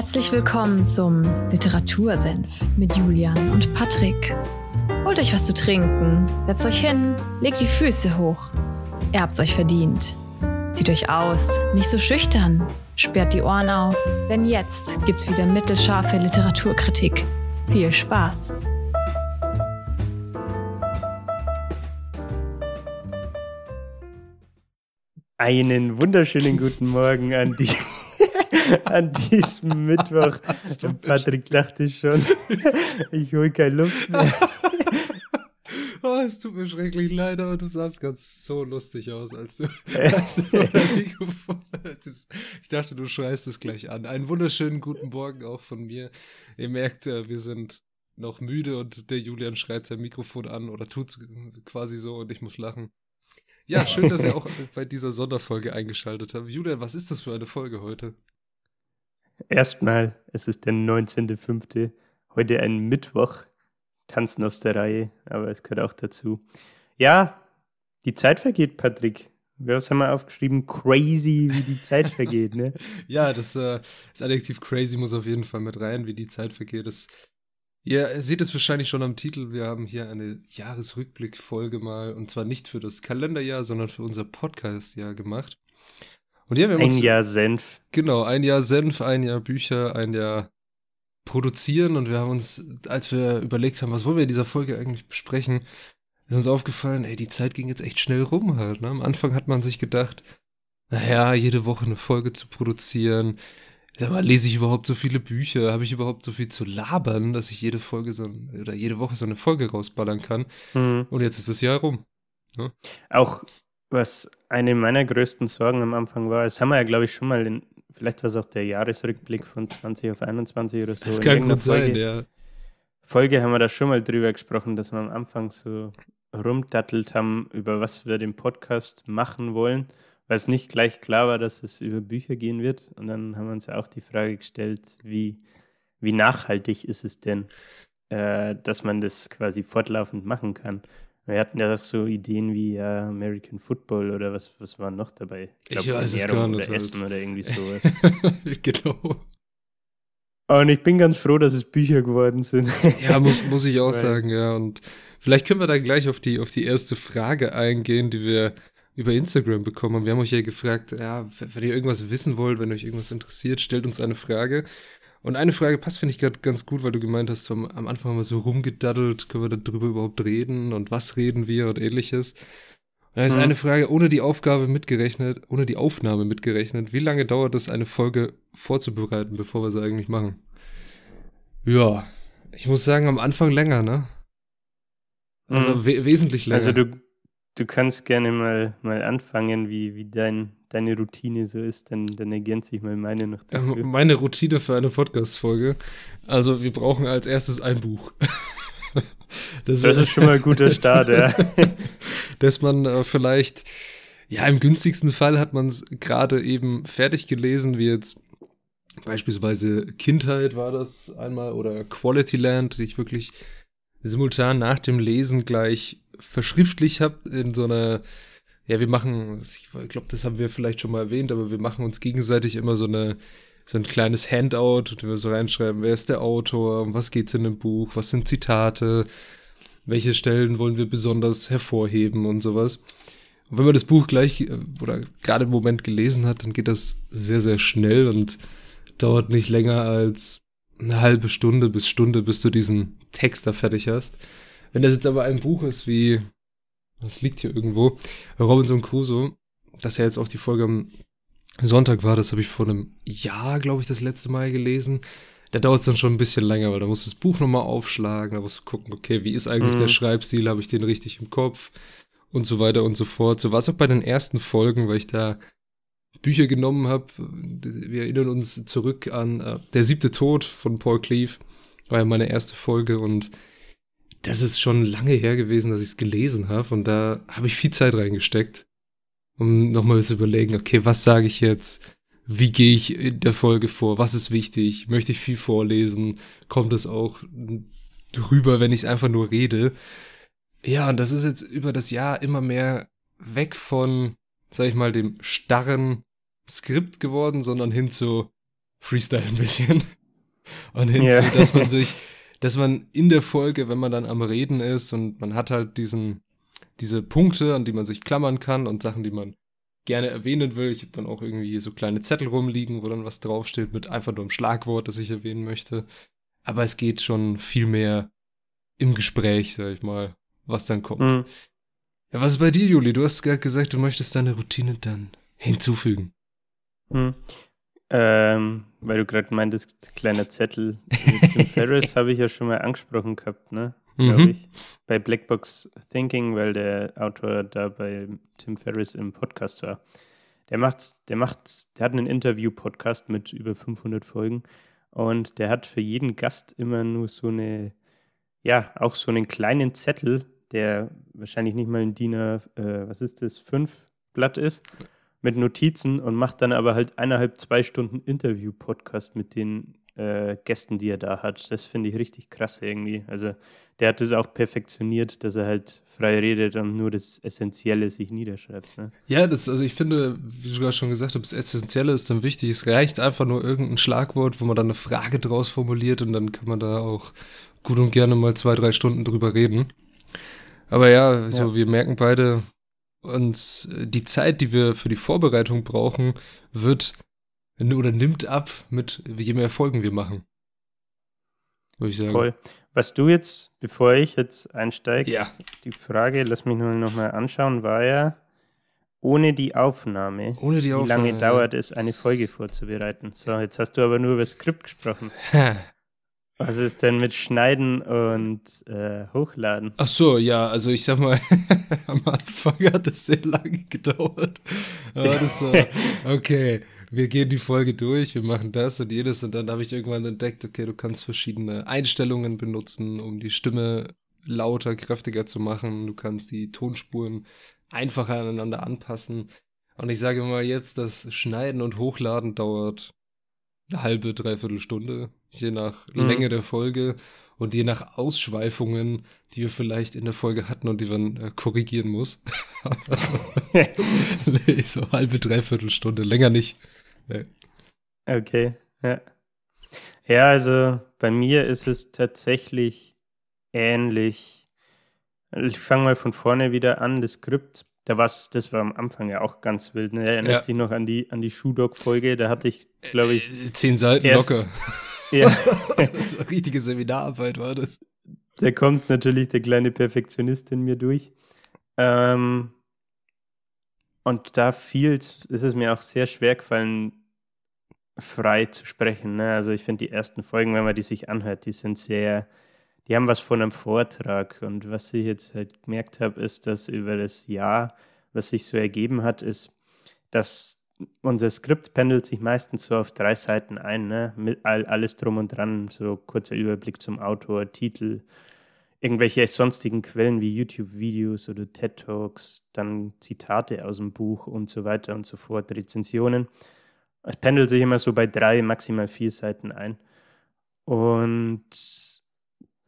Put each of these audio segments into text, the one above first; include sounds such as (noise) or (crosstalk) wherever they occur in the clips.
Herzlich willkommen zum Literatursenf mit Julian und Patrick. Holt euch was zu trinken, setzt euch hin, legt die Füße hoch. Ihr habt's euch verdient. Zieht euch aus, nicht so schüchtern, sperrt die Ohren auf, denn jetzt gibt's wieder mittelscharfe Literaturkritik. Viel Spaß! Einen wunderschönen guten Morgen an, die, (laughs) an diesem Mittwoch. Patrick dachte schon, (laughs) ich hole keine Luft mehr. (laughs) Oh, es tut mir schrecklich leid, aber du sahst ganz so lustig aus, als du, als du Ich dachte, du schreist es gleich an. Einen wunderschönen guten Morgen auch von mir. Ihr merkt, äh, wir sind noch müde und der Julian schreit sein Mikrofon an oder tut quasi so und ich muss lachen. Ja, schön, dass ihr auch bei dieser Sonderfolge eingeschaltet habt. Julian, was ist das für eine Folge heute? Erstmal, es ist der 19.05. Heute ein Mittwoch. Tanzen aus der Reihe, aber es gehört auch dazu. Ja, die Zeit vergeht, Patrick. Was haben wir aufgeschrieben? Crazy, wie die Zeit (laughs) vergeht, ne? ja, das, äh, das Adjektiv crazy muss auf jeden Fall mit rein, wie die Zeit vergeht. Das Ihr seht es wahrscheinlich schon am Titel. Wir haben hier eine Jahresrückblick-Folge mal, und zwar nicht für das Kalenderjahr, sondern für unser Podcast-Jahr gemacht. Und ja, wir haben ein uns, Jahr Senf. Genau, ein Jahr Senf, ein Jahr Bücher, ein Jahr Produzieren. Und wir haben uns, als wir überlegt haben, was wollen wir in dieser Folge eigentlich besprechen, ist uns aufgefallen, ey, die Zeit ging jetzt echt schnell rum halt. Ne? Am Anfang hat man sich gedacht, naja, jede Woche eine Folge zu produzieren, Sag mal, lese ich überhaupt so viele Bücher? Habe ich überhaupt so viel zu labern, dass ich jede Folge so oder jede Woche so eine Folge rausballern kann? Mhm. Und jetzt ist das Jahr rum. Ne? Auch was eine meiner größten Sorgen am Anfang war, das haben wir ja, glaube ich, schon mal in, vielleicht war es auch der Jahresrückblick von 20 auf 21 oder so. Das kann gut Folge, sein, ja. Folge haben wir da schon mal drüber gesprochen, dass wir am Anfang so rumdattelt haben, über was wir den Podcast machen wollen weil es nicht gleich klar war, dass es über Bücher gehen wird. Und dann haben wir uns auch die Frage gestellt, wie, wie nachhaltig ist es denn, äh, dass man das quasi fortlaufend machen kann. Wir hatten ja so Ideen wie ja, American Football oder was, was war noch dabei? Ich, glaub, ich weiß es gar nicht. Oder. Essen oder irgendwie (laughs) sowas. genau. Und ich bin ganz froh, dass es Bücher geworden sind. ja, muss, muss ich (laughs) auch sagen, ja. Und vielleicht können wir da gleich auf die, auf die erste Frage eingehen, die wir über Instagram bekommen haben. Wir haben euch ja gefragt, ja, wenn ihr irgendwas wissen wollt, wenn euch irgendwas interessiert, stellt uns eine Frage. Und eine Frage passt, finde ich, gerade ganz gut, weil du gemeint hast, am Anfang haben wir so rumgedaddelt, können wir darüber überhaupt reden und was reden wir und ähnliches. Und da ist hm. eine Frage, ohne die Aufgabe mitgerechnet, ohne die Aufnahme mitgerechnet, wie lange dauert es, eine Folge vorzubereiten, bevor wir sie eigentlich machen? Ja, ich muss sagen, am Anfang länger, ne? Also hm. we wesentlich länger. Also du, Du kannst gerne mal, mal anfangen, wie, wie dein, deine Routine so ist, dann, dann ergänze ich mal meine noch dazu. Meine Routine für eine Podcast-Folge. Also, wir brauchen als erstes ein Buch. (laughs) das, das ist schon mal ein guter (laughs) Start, ja. Dass man äh, vielleicht, ja, im günstigsten Fall hat man es gerade eben fertig gelesen, wie jetzt beispielsweise Kindheit war das einmal oder Quality Land, die ich wirklich simultan nach dem Lesen gleich verschriftlicht habe in so einer, ja, wir machen, ich glaube, das haben wir vielleicht schon mal erwähnt, aber wir machen uns gegenseitig immer so eine, so ein kleines Handout, wo wir so reinschreiben, wer ist der Autor, was geht's in dem Buch, was sind Zitate, welche Stellen wollen wir besonders hervorheben und sowas. Und wenn man das Buch gleich äh, oder gerade im Moment gelesen hat, dann geht das sehr, sehr schnell und dauert nicht länger als eine halbe Stunde bis Stunde, bis du diesen Text da fertig hast. Wenn das jetzt aber ein Buch ist wie, das liegt hier irgendwo, Robinson Crusoe, das ja jetzt auch die Folge am Sonntag war, das habe ich vor einem Jahr, glaube ich, das letzte Mal gelesen. Da dauert es dann schon ein bisschen länger, weil da musst du das Buch nochmal aufschlagen, da musst du gucken, okay, wie ist eigentlich mhm. der Schreibstil, habe ich den richtig im Kopf und so weiter und so fort. So war es auch bei den ersten Folgen, weil ich da Bücher genommen habe. Wir erinnern uns zurück an äh, Der siebte Tod von Paul Cleave, war ja meine erste Folge und das ist schon lange her gewesen, dass ich es gelesen habe und da habe ich viel Zeit reingesteckt, um nochmal zu überlegen, okay, was sage ich jetzt? Wie gehe ich in der Folge vor? Was ist wichtig? Möchte ich viel vorlesen? Kommt es auch drüber, wenn ich es einfach nur rede? Ja, und das ist jetzt über das Jahr immer mehr weg von, sag ich mal, dem starren Skript geworden, sondern hin zu Freestyle ein bisschen. (laughs) Und hinzu, yeah. dass man sich, dass man in der Folge, wenn man dann am Reden ist und man hat halt diesen, diese Punkte, an die man sich klammern kann und Sachen, die man gerne erwähnen will. Ich habe dann auch irgendwie so kleine Zettel rumliegen, wo dann was draufsteht mit einfach nur einem Schlagwort, das ich erwähnen möchte. Aber es geht schon viel mehr im Gespräch, sag ich mal, was dann kommt. Mhm. Ja, was ist bei dir, Juli? Du hast gerade gesagt, du möchtest deine Routine dann hinzufügen. Mhm. Ähm, weil du gerade meintest, kleiner Zettel. Tim (laughs) Ferriss habe ich ja schon mal angesprochen gehabt, ne? Glaube mhm. ich. Bei Blackbox Thinking, weil der Autor da bei Tim Ferriss im Podcast war. Der macht's, der macht, der hat einen Interview-Podcast mit über 500 Folgen und der hat für jeden Gast immer nur so eine, ja, auch so einen kleinen Zettel, der wahrscheinlich nicht mal ein DIN A, äh, was ist das, 5 Blatt ist mit Notizen und macht dann aber halt eineinhalb, zwei Stunden Interview-Podcast mit den äh, Gästen, die er da hat. Das finde ich richtig krass irgendwie. Also der hat das auch perfektioniert, dass er halt frei redet und nur das Essentielle sich niederschreibt. Ne? Ja, das, also ich finde, wie du gerade schon gesagt hast, das Essentielle ist dann wichtig. Es reicht einfach nur irgendein Schlagwort, wo man dann eine Frage draus formuliert und dann kann man da auch gut und gerne mal zwei, drei Stunden drüber reden. Aber ja, so ja. wir merken beide, uns äh, die Zeit, die wir für die Vorbereitung brauchen, wird oder nimmt ab mit je mehr Folgen wir machen. Würde ich sagen. Voll. Was du jetzt, bevor ich jetzt einsteige, ja. die Frage, lass mich nur noch mal anschauen, war ja, ohne die Aufnahme, ohne die Aufnahme, wie lange dauert es, eine Folge vorzubereiten? So, jetzt hast du aber nur über das Skript gesprochen. (laughs) Was ist denn mit Schneiden und äh, Hochladen? Ach so, ja, also ich sag mal, (laughs) am Anfang hat es sehr lange gedauert. Aber (laughs) das war, okay, wir gehen die Folge durch, wir machen das und jenes und dann habe ich irgendwann entdeckt, okay, du kannst verschiedene Einstellungen benutzen, um die Stimme lauter, kräftiger zu machen. Du kannst die Tonspuren einfacher aneinander anpassen. Und ich sage mal jetzt, das Schneiden und Hochladen dauert eine halbe, dreiviertel Stunde, je nach mhm. Länge der Folge und je nach Ausschweifungen, die wir vielleicht in der Folge hatten und die man äh, korrigieren muss. (laughs) so halbe, dreiviertel Stunde, länger nicht. Nee. Okay, ja. Ja, also bei mir ist es tatsächlich ähnlich. Ich fange mal von vorne wieder an. Das Skript da war's, das war am Anfang ja auch ganz wild. Ne? Erinnerst ja. dich noch an die, an die Schuhdog-Folge? Da hatte ich, glaube ich. Äh, zehn Seiten erst, locker. (laughs) Ja. (laughs) das war richtige Seminararbeit, war das. Da kommt natürlich der kleine Perfektionist in mir durch. Ähm, und da fiel ist es mir auch sehr schwer gefallen, frei zu sprechen. Ne? Also ich finde die ersten Folgen, wenn man die sich anhört, die sind sehr die haben was von einem Vortrag. Und was ich jetzt halt gemerkt habe, ist, dass über das Jahr, was sich so ergeben hat, ist, dass unser Skript pendelt sich meistens so auf drei Seiten ein, ne? Mit all, alles drum und dran, so kurzer Überblick zum Autor, Titel, irgendwelche sonstigen Quellen wie YouTube-Videos oder TED-Talks, dann Zitate aus dem Buch und so weiter und so fort, Rezensionen. Es pendelt sich immer so bei drei, maximal vier Seiten ein. Und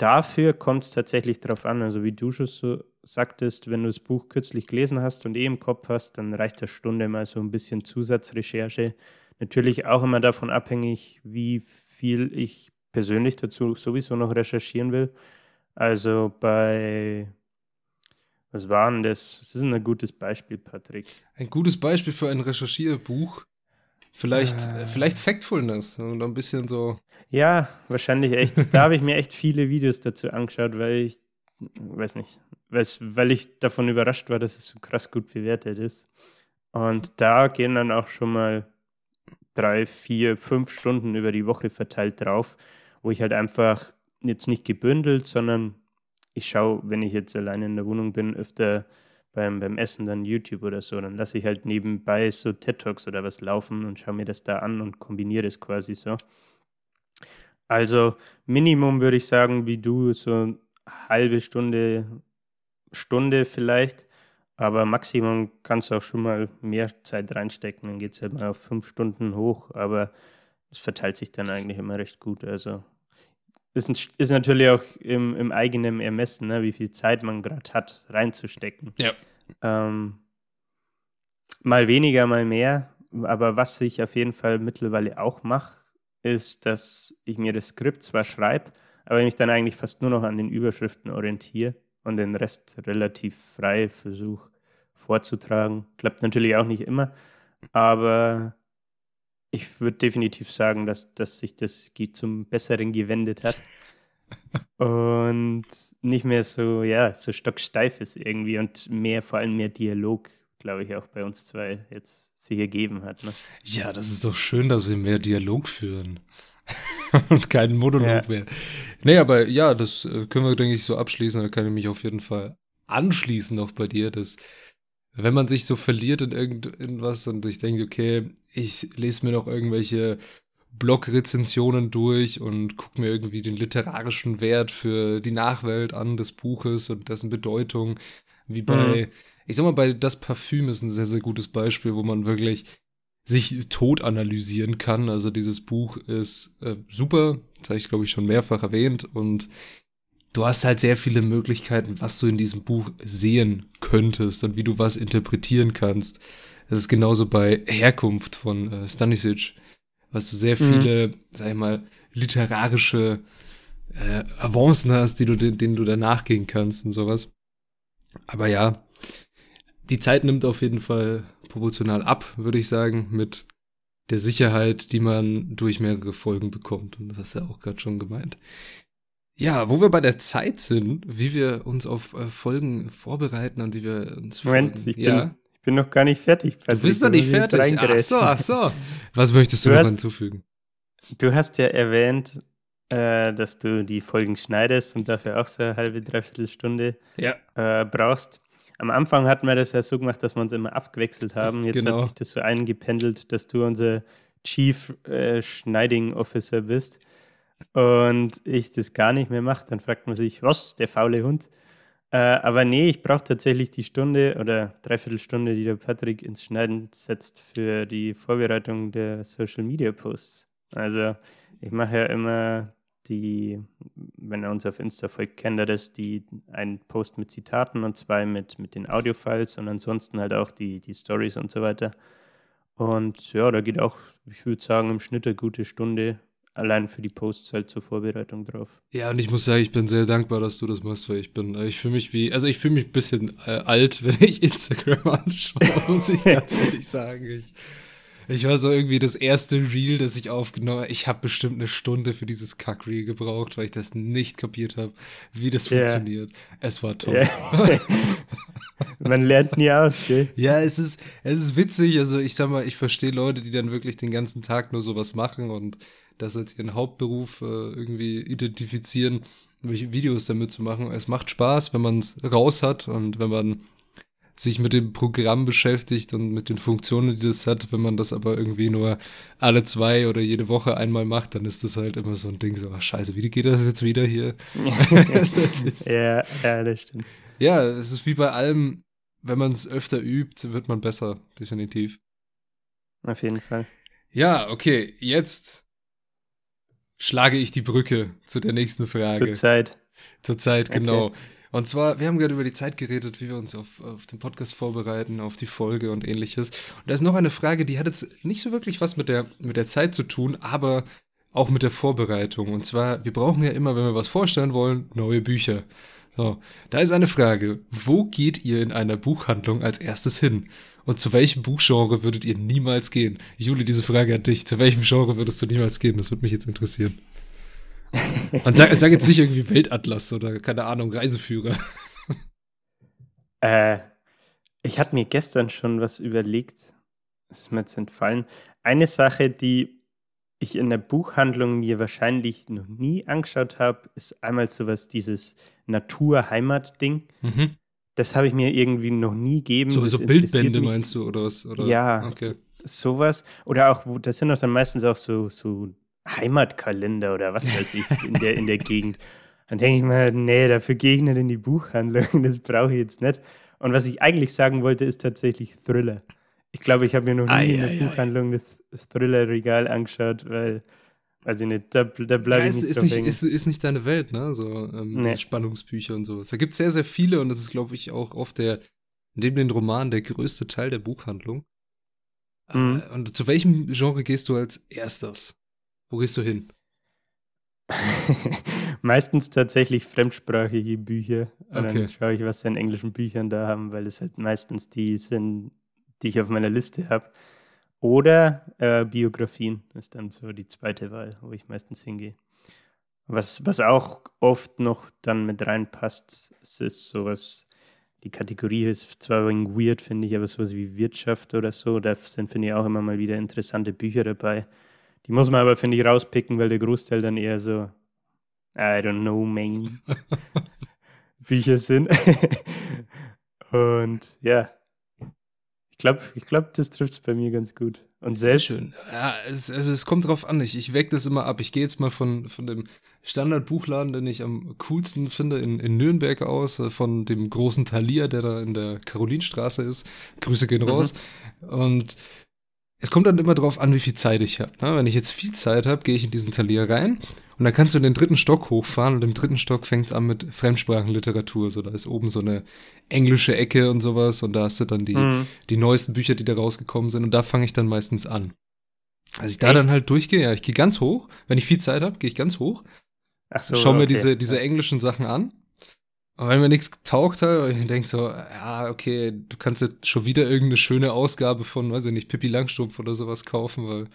dafür kommt es tatsächlich darauf an. Also wie du schon so sagtest, wenn du das Buch kürzlich gelesen hast und eh im Kopf hast, dann reicht eine Stunde mal so ein bisschen Zusatzrecherche. Natürlich auch immer davon abhängig, wie viel ich persönlich dazu sowieso noch recherchieren will. Also bei was war denn das? Das ist ein gutes Beispiel, Patrick. Ein gutes Beispiel für ein Recherchierbuch. Vielleicht, äh. vielleicht Factfulness und ein bisschen so. Ja, wahrscheinlich echt. da habe ich mir echt viele Videos dazu angeschaut, weil ich, weiß nicht, weil ich davon überrascht war, dass es so krass gut bewertet ist. Und da gehen dann auch schon mal drei, vier, fünf Stunden über die Woche verteilt drauf, wo ich halt einfach jetzt nicht gebündelt, sondern ich schaue, wenn ich jetzt alleine in der Wohnung bin, öfter beim, beim Essen dann YouTube oder so. Dann lasse ich halt nebenbei so TED Talks oder was laufen und schaue mir das da an und kombiniere das quasi so. Also Minimum würde ich sagen, wie du, so eine halbe Stunde, Stunde vielleicht. Aber Maximum kannst du auch schon mal mehr Zeit reinstecken. Dann geht es halt mal auf fünf Stunden hoch. Aber es verteilt sich dann eigentlich immer recht gut. Also ist, ist natürlich auch im, im eigenen Ermessen, ne, wie viel Zeit man gerade hat, reinzustecken. Ja. Ähm, mal weniger, mal mehr. Aber was ich auf jeden Fall mittlerweile auch mache, ist, dass ich mir das Skript zwar schreibe, aber ich mich dann eigentlich fast nur noch an den Überschriften orientiere und den Rest relativ frei versuche vorzutragen. Klappt natürlich auch nicht immer, aber ich würde definitiv sagen, dass, dass sich das zum Besseren gewendet hat. (laughs) und nicht mehr so, ja, so stocksteif ist irgendwie und mehr, vor allem mehr Dialog, glaube ich, auch bei uns zwei jetzt sich ergeben hat. Ne? Ja, das ist doch schön, dass wir mehr Dialog führen. (laughs) und keinen Monolog ja. mehr. Nee, aber ja, das äh, können wir, denke ich, so abschließen. Da kann ich mich auf jeden Fall anschließen noch bei dir, dass wenn man sich so verliert in irgendwas und ich denke, okay, ich lese mir noch irgendwelche Blog-Rezensionen durch und gucke mir irgendwie den literarischen Wert für die Nachwelt an des Buches und dessen Bedeutung, wie bei, mhm. ich sag mal, bei Das Parfüm ist ein sehr, sehr gutes Beispiel, wo man wirklich sich tot analysieren kann. Also dieses Buch ist äh, super, das habe ich glaube ich schon mehrfach erwähnt und du hast halt sehr viele Möglichkeiten, was du in diesem Buch sehen könntest und wie du was interpretieren kannst. Das ist genauso bei Herkunft von äh, Stanisic, was du sehr mhm. viele, mhm. sag ich mal, literarische äh, Avancen hast, die du, denen du danach gehen kannst und sowas. Aber ja, die Zeit nimmt auf jeden Fall proportional ab, würde ich sagen, mit der Sicherheit, die man durch mehrere Folgen bekommt. Und das hast du ja auch gerade schon gemeint. Ja, wo wir bei der Zeit sind, wie wir uns auf äh, Folgen vorbereiten und wie wir uns Moment, Folgen, ich, bin, ja. ich bin noch gar nicht fertig. Patrick. Du bist noch nicht fertig. Ach so, ach so. Was möchtest du, du noch hast, hinzufügen? Du hast ja erwähnt, äh, dass du die Folgen schneidest und dafür auch so eine halbe, dreiviertel Stunde ja. äh, brauchst. Am Anfang hatten wir das ja so gemacht, dass wir uns immer abgewechselt haben. Jetzt genau. hat sich das so eingependelt, dass du unser Chief äh, Schneiding Officer bist und ich das gar nicht mehr mache, dann fragt man sich, was, der faule Hund? Äh, aber nee, ich brauche tatsächlich die Stunde oder dreiviertel Stunde, die der Patrick ins Schneiden setzt für die Vorbereitung der Social Media Posts. Also ich mache ja immer die, wenn er uns auf Insta folgt, kennt er das, die einen Post mit Zitaten und zwei mit, mit den Audiofiles und ansonsten halt auch die, die Stories und so weiter. Und ja, da geht auch, ich würde sagen, im Schnitt eine gute Stunde allein für die Posts halt zur Vorbereitung drauf. Ja, und ich muss sagen, ich bin sehr dankbar, dass du das machst, weil ich bin, äh, ich fühle mich wie, also ich fühle mich ein bisschen äh, alt, (laughs) wenn ich Instagram anschaue, muss ich (laughs) ganz ehrlich sagen. Ich, ich war so irgendwie das erste Reel, das ich aufgenommen habe. Ich habe bestimmt eine Stunde für dieses Kack-Reel gebraucht, weil ich das nicht kapiert habe, wie das yeah. funktioniert. Es war toll. Yeah. (laughs) Man lernt nie aus, gell? Ja, es ist, es ist witzig. Also ich sag mal, ich verstehe Leute, die dann wirklich den ganzen Tag nur sowas machen und das als ihren Hauptberuf äh, irgendwie identifizieren, welche Videos damit zu machen. Es macht Spaß, wenn man es raus hat und wenn man sich mit dem Programm beschäftigt und mit den Funktionen, die das hat. Wenn man das aber irgendwie nur alle zwei oder jede Woche einmal macht, dann ist das halt immer so ein Ding, so, ach scheiße, wie geht das jetzt wieder hier? (laughs) (laughs) ja, ja, das stimmt. Ja, es ist wie bei allem, wenn man es öfter übt, wird man besser, definitiv. Auf jeden Fall. Ja, okay, jetzt schlage ich die Brücke zu der nächsten Frage. Zur Zeit. Zur Zeit, genau. Okay. Und zwar, wir haben gerade über die Zeit geredet, wie wir uns auf, auf den Podcast vorbereiten, auf die Folge und ähnliches. Und da ist noch eine Frage, die hat jetzt nicht so wirklich was mit der, mit der Zeit zu tun, aber auch mit der Vorbereitung. Und zwar, wir brauchen ja immer, wenn wir was vorstellen wollen, neue Bücher. So, da ist eine Frage. Wo geht ihr in einer Buchhandlung als erstes hin? Und zu welchem Buchgenre würdet ihr niemals gehen? Juli, diese Frage an dich. Zu welchem Genre würdest du niemals gehen? Das würde mich jetzt interessieren. (laughs) Und sag, sag jetzt nicht irgendwie Weltatlas oder keine Ahnung, Reiseführer. (laughs) Äh, ich hatte mir gestern schon was überlegt. Das ist mir jetzt entfallen. Eine Sache, die ich in der Buchhandlung mir wahrscheinlich noch nie angeschaut habe, ist einmal sowas, dieses Natur-Heimat-Ding. Mhm. Das habe ich mir irgendwie noch nie gegeben. So, so Bildbände mich. meinst du oder was? Oder? Ja, okay. sowas. Oder auch, das sind doch dann meistens auch so, so Heimatkalender oder was weiß ich in der, in der (laughs) Gegend. Dann denke ich mir, nee, dafür gehe ich nicht in die Buchhandlung, das brauche ich jetzt nicht. Und was ich eigentlich sagen wollte, ist tatsächlich Thriller. Ich glaube, ich habe mir noch nie ai, in der ai, Buchhandlung ai. das, das Thriller-Regal angeschaut, weil Ich nicht, da, da bleibe ja, ich nicht ist, nicht, ist, ist, nicht deine Welt, ne? So ähm, nee. Spannungsbücher und sowas. Da gibt es sehr, sehr viele und das ist, glaube ich, auch oft der, neben den Romanen, der größte Teil der Buchhandlung. Mhm. Äh, und zu welchem Genre gehst du als erstes? Wo gehst du hin? (laughs) Meistens tatsächlich fremdsprachige Bücher. Und Okay. dann schaue ich, was sie an englischen Büchern da haben, weil es halt meistens die sind, die ich auf meiner Liste habe. Oder äh, Biografien ist dann so die zweite Wahl, wo ich meistens hingehe. Was, was auch oft noch dann mit reinpasst, es ist sowas, die Kategorie ist zwar ein weird, finde ich, aber sowas wie Wirtschaft oder so, da sind, finde ich, auch immer mal wieder interessante Bücher dabei. Die muss man aber, finde ich, rauspicken, weil der Großteil dann eher so, I don't know, man, (laughs) Bücher sind. (laughs) Und ja, glaube, ich glaub, das trifft es bei mir ganz gut. Und selbst, Ja, es, also es kommt drauf an. Ich, ich weck das immer ab. Ich gehe jetzt mal von, von dem Standardbuchladen, den ich am coolsten finde, in, in Nürnberg aus, äh, von dem großen Thalia, der da in der Karolinstraße ist. Grüße gehen Mhm. raus. Und es kommt dann immer drauf an, wie viel Zeit ich habe. Ne? Wenn ich jetzt viel Zeit habe, gehe ich in diesen Thalia rein und dann kannst du in den dritten Stock hochfahren und im dritten Stock fängt es an mit Fremdsprachenliteratur. So, da ist oben so eine englische Ecke und sowas und da hast du dann die, Mhm. die neuesten Bücher, die da rausgekommen sind und da fange ich dann meistens an. Als ich da Echt? dann halt durchgehe, ja, ich gehe ganz hoch. Wenn ich viel Zeit habe, gehe ich ganz hoch, ach so, schau mir okay. diese, diese englischen Sachen an. Und wenn mir nichts taugt halt, ich denke so, ja, okay, du kannst jetzt schon wieder irgendeine schöne Ausgabe von, weiß ich nicht, Pippi Langstrumpf oder sowas kaufen, weil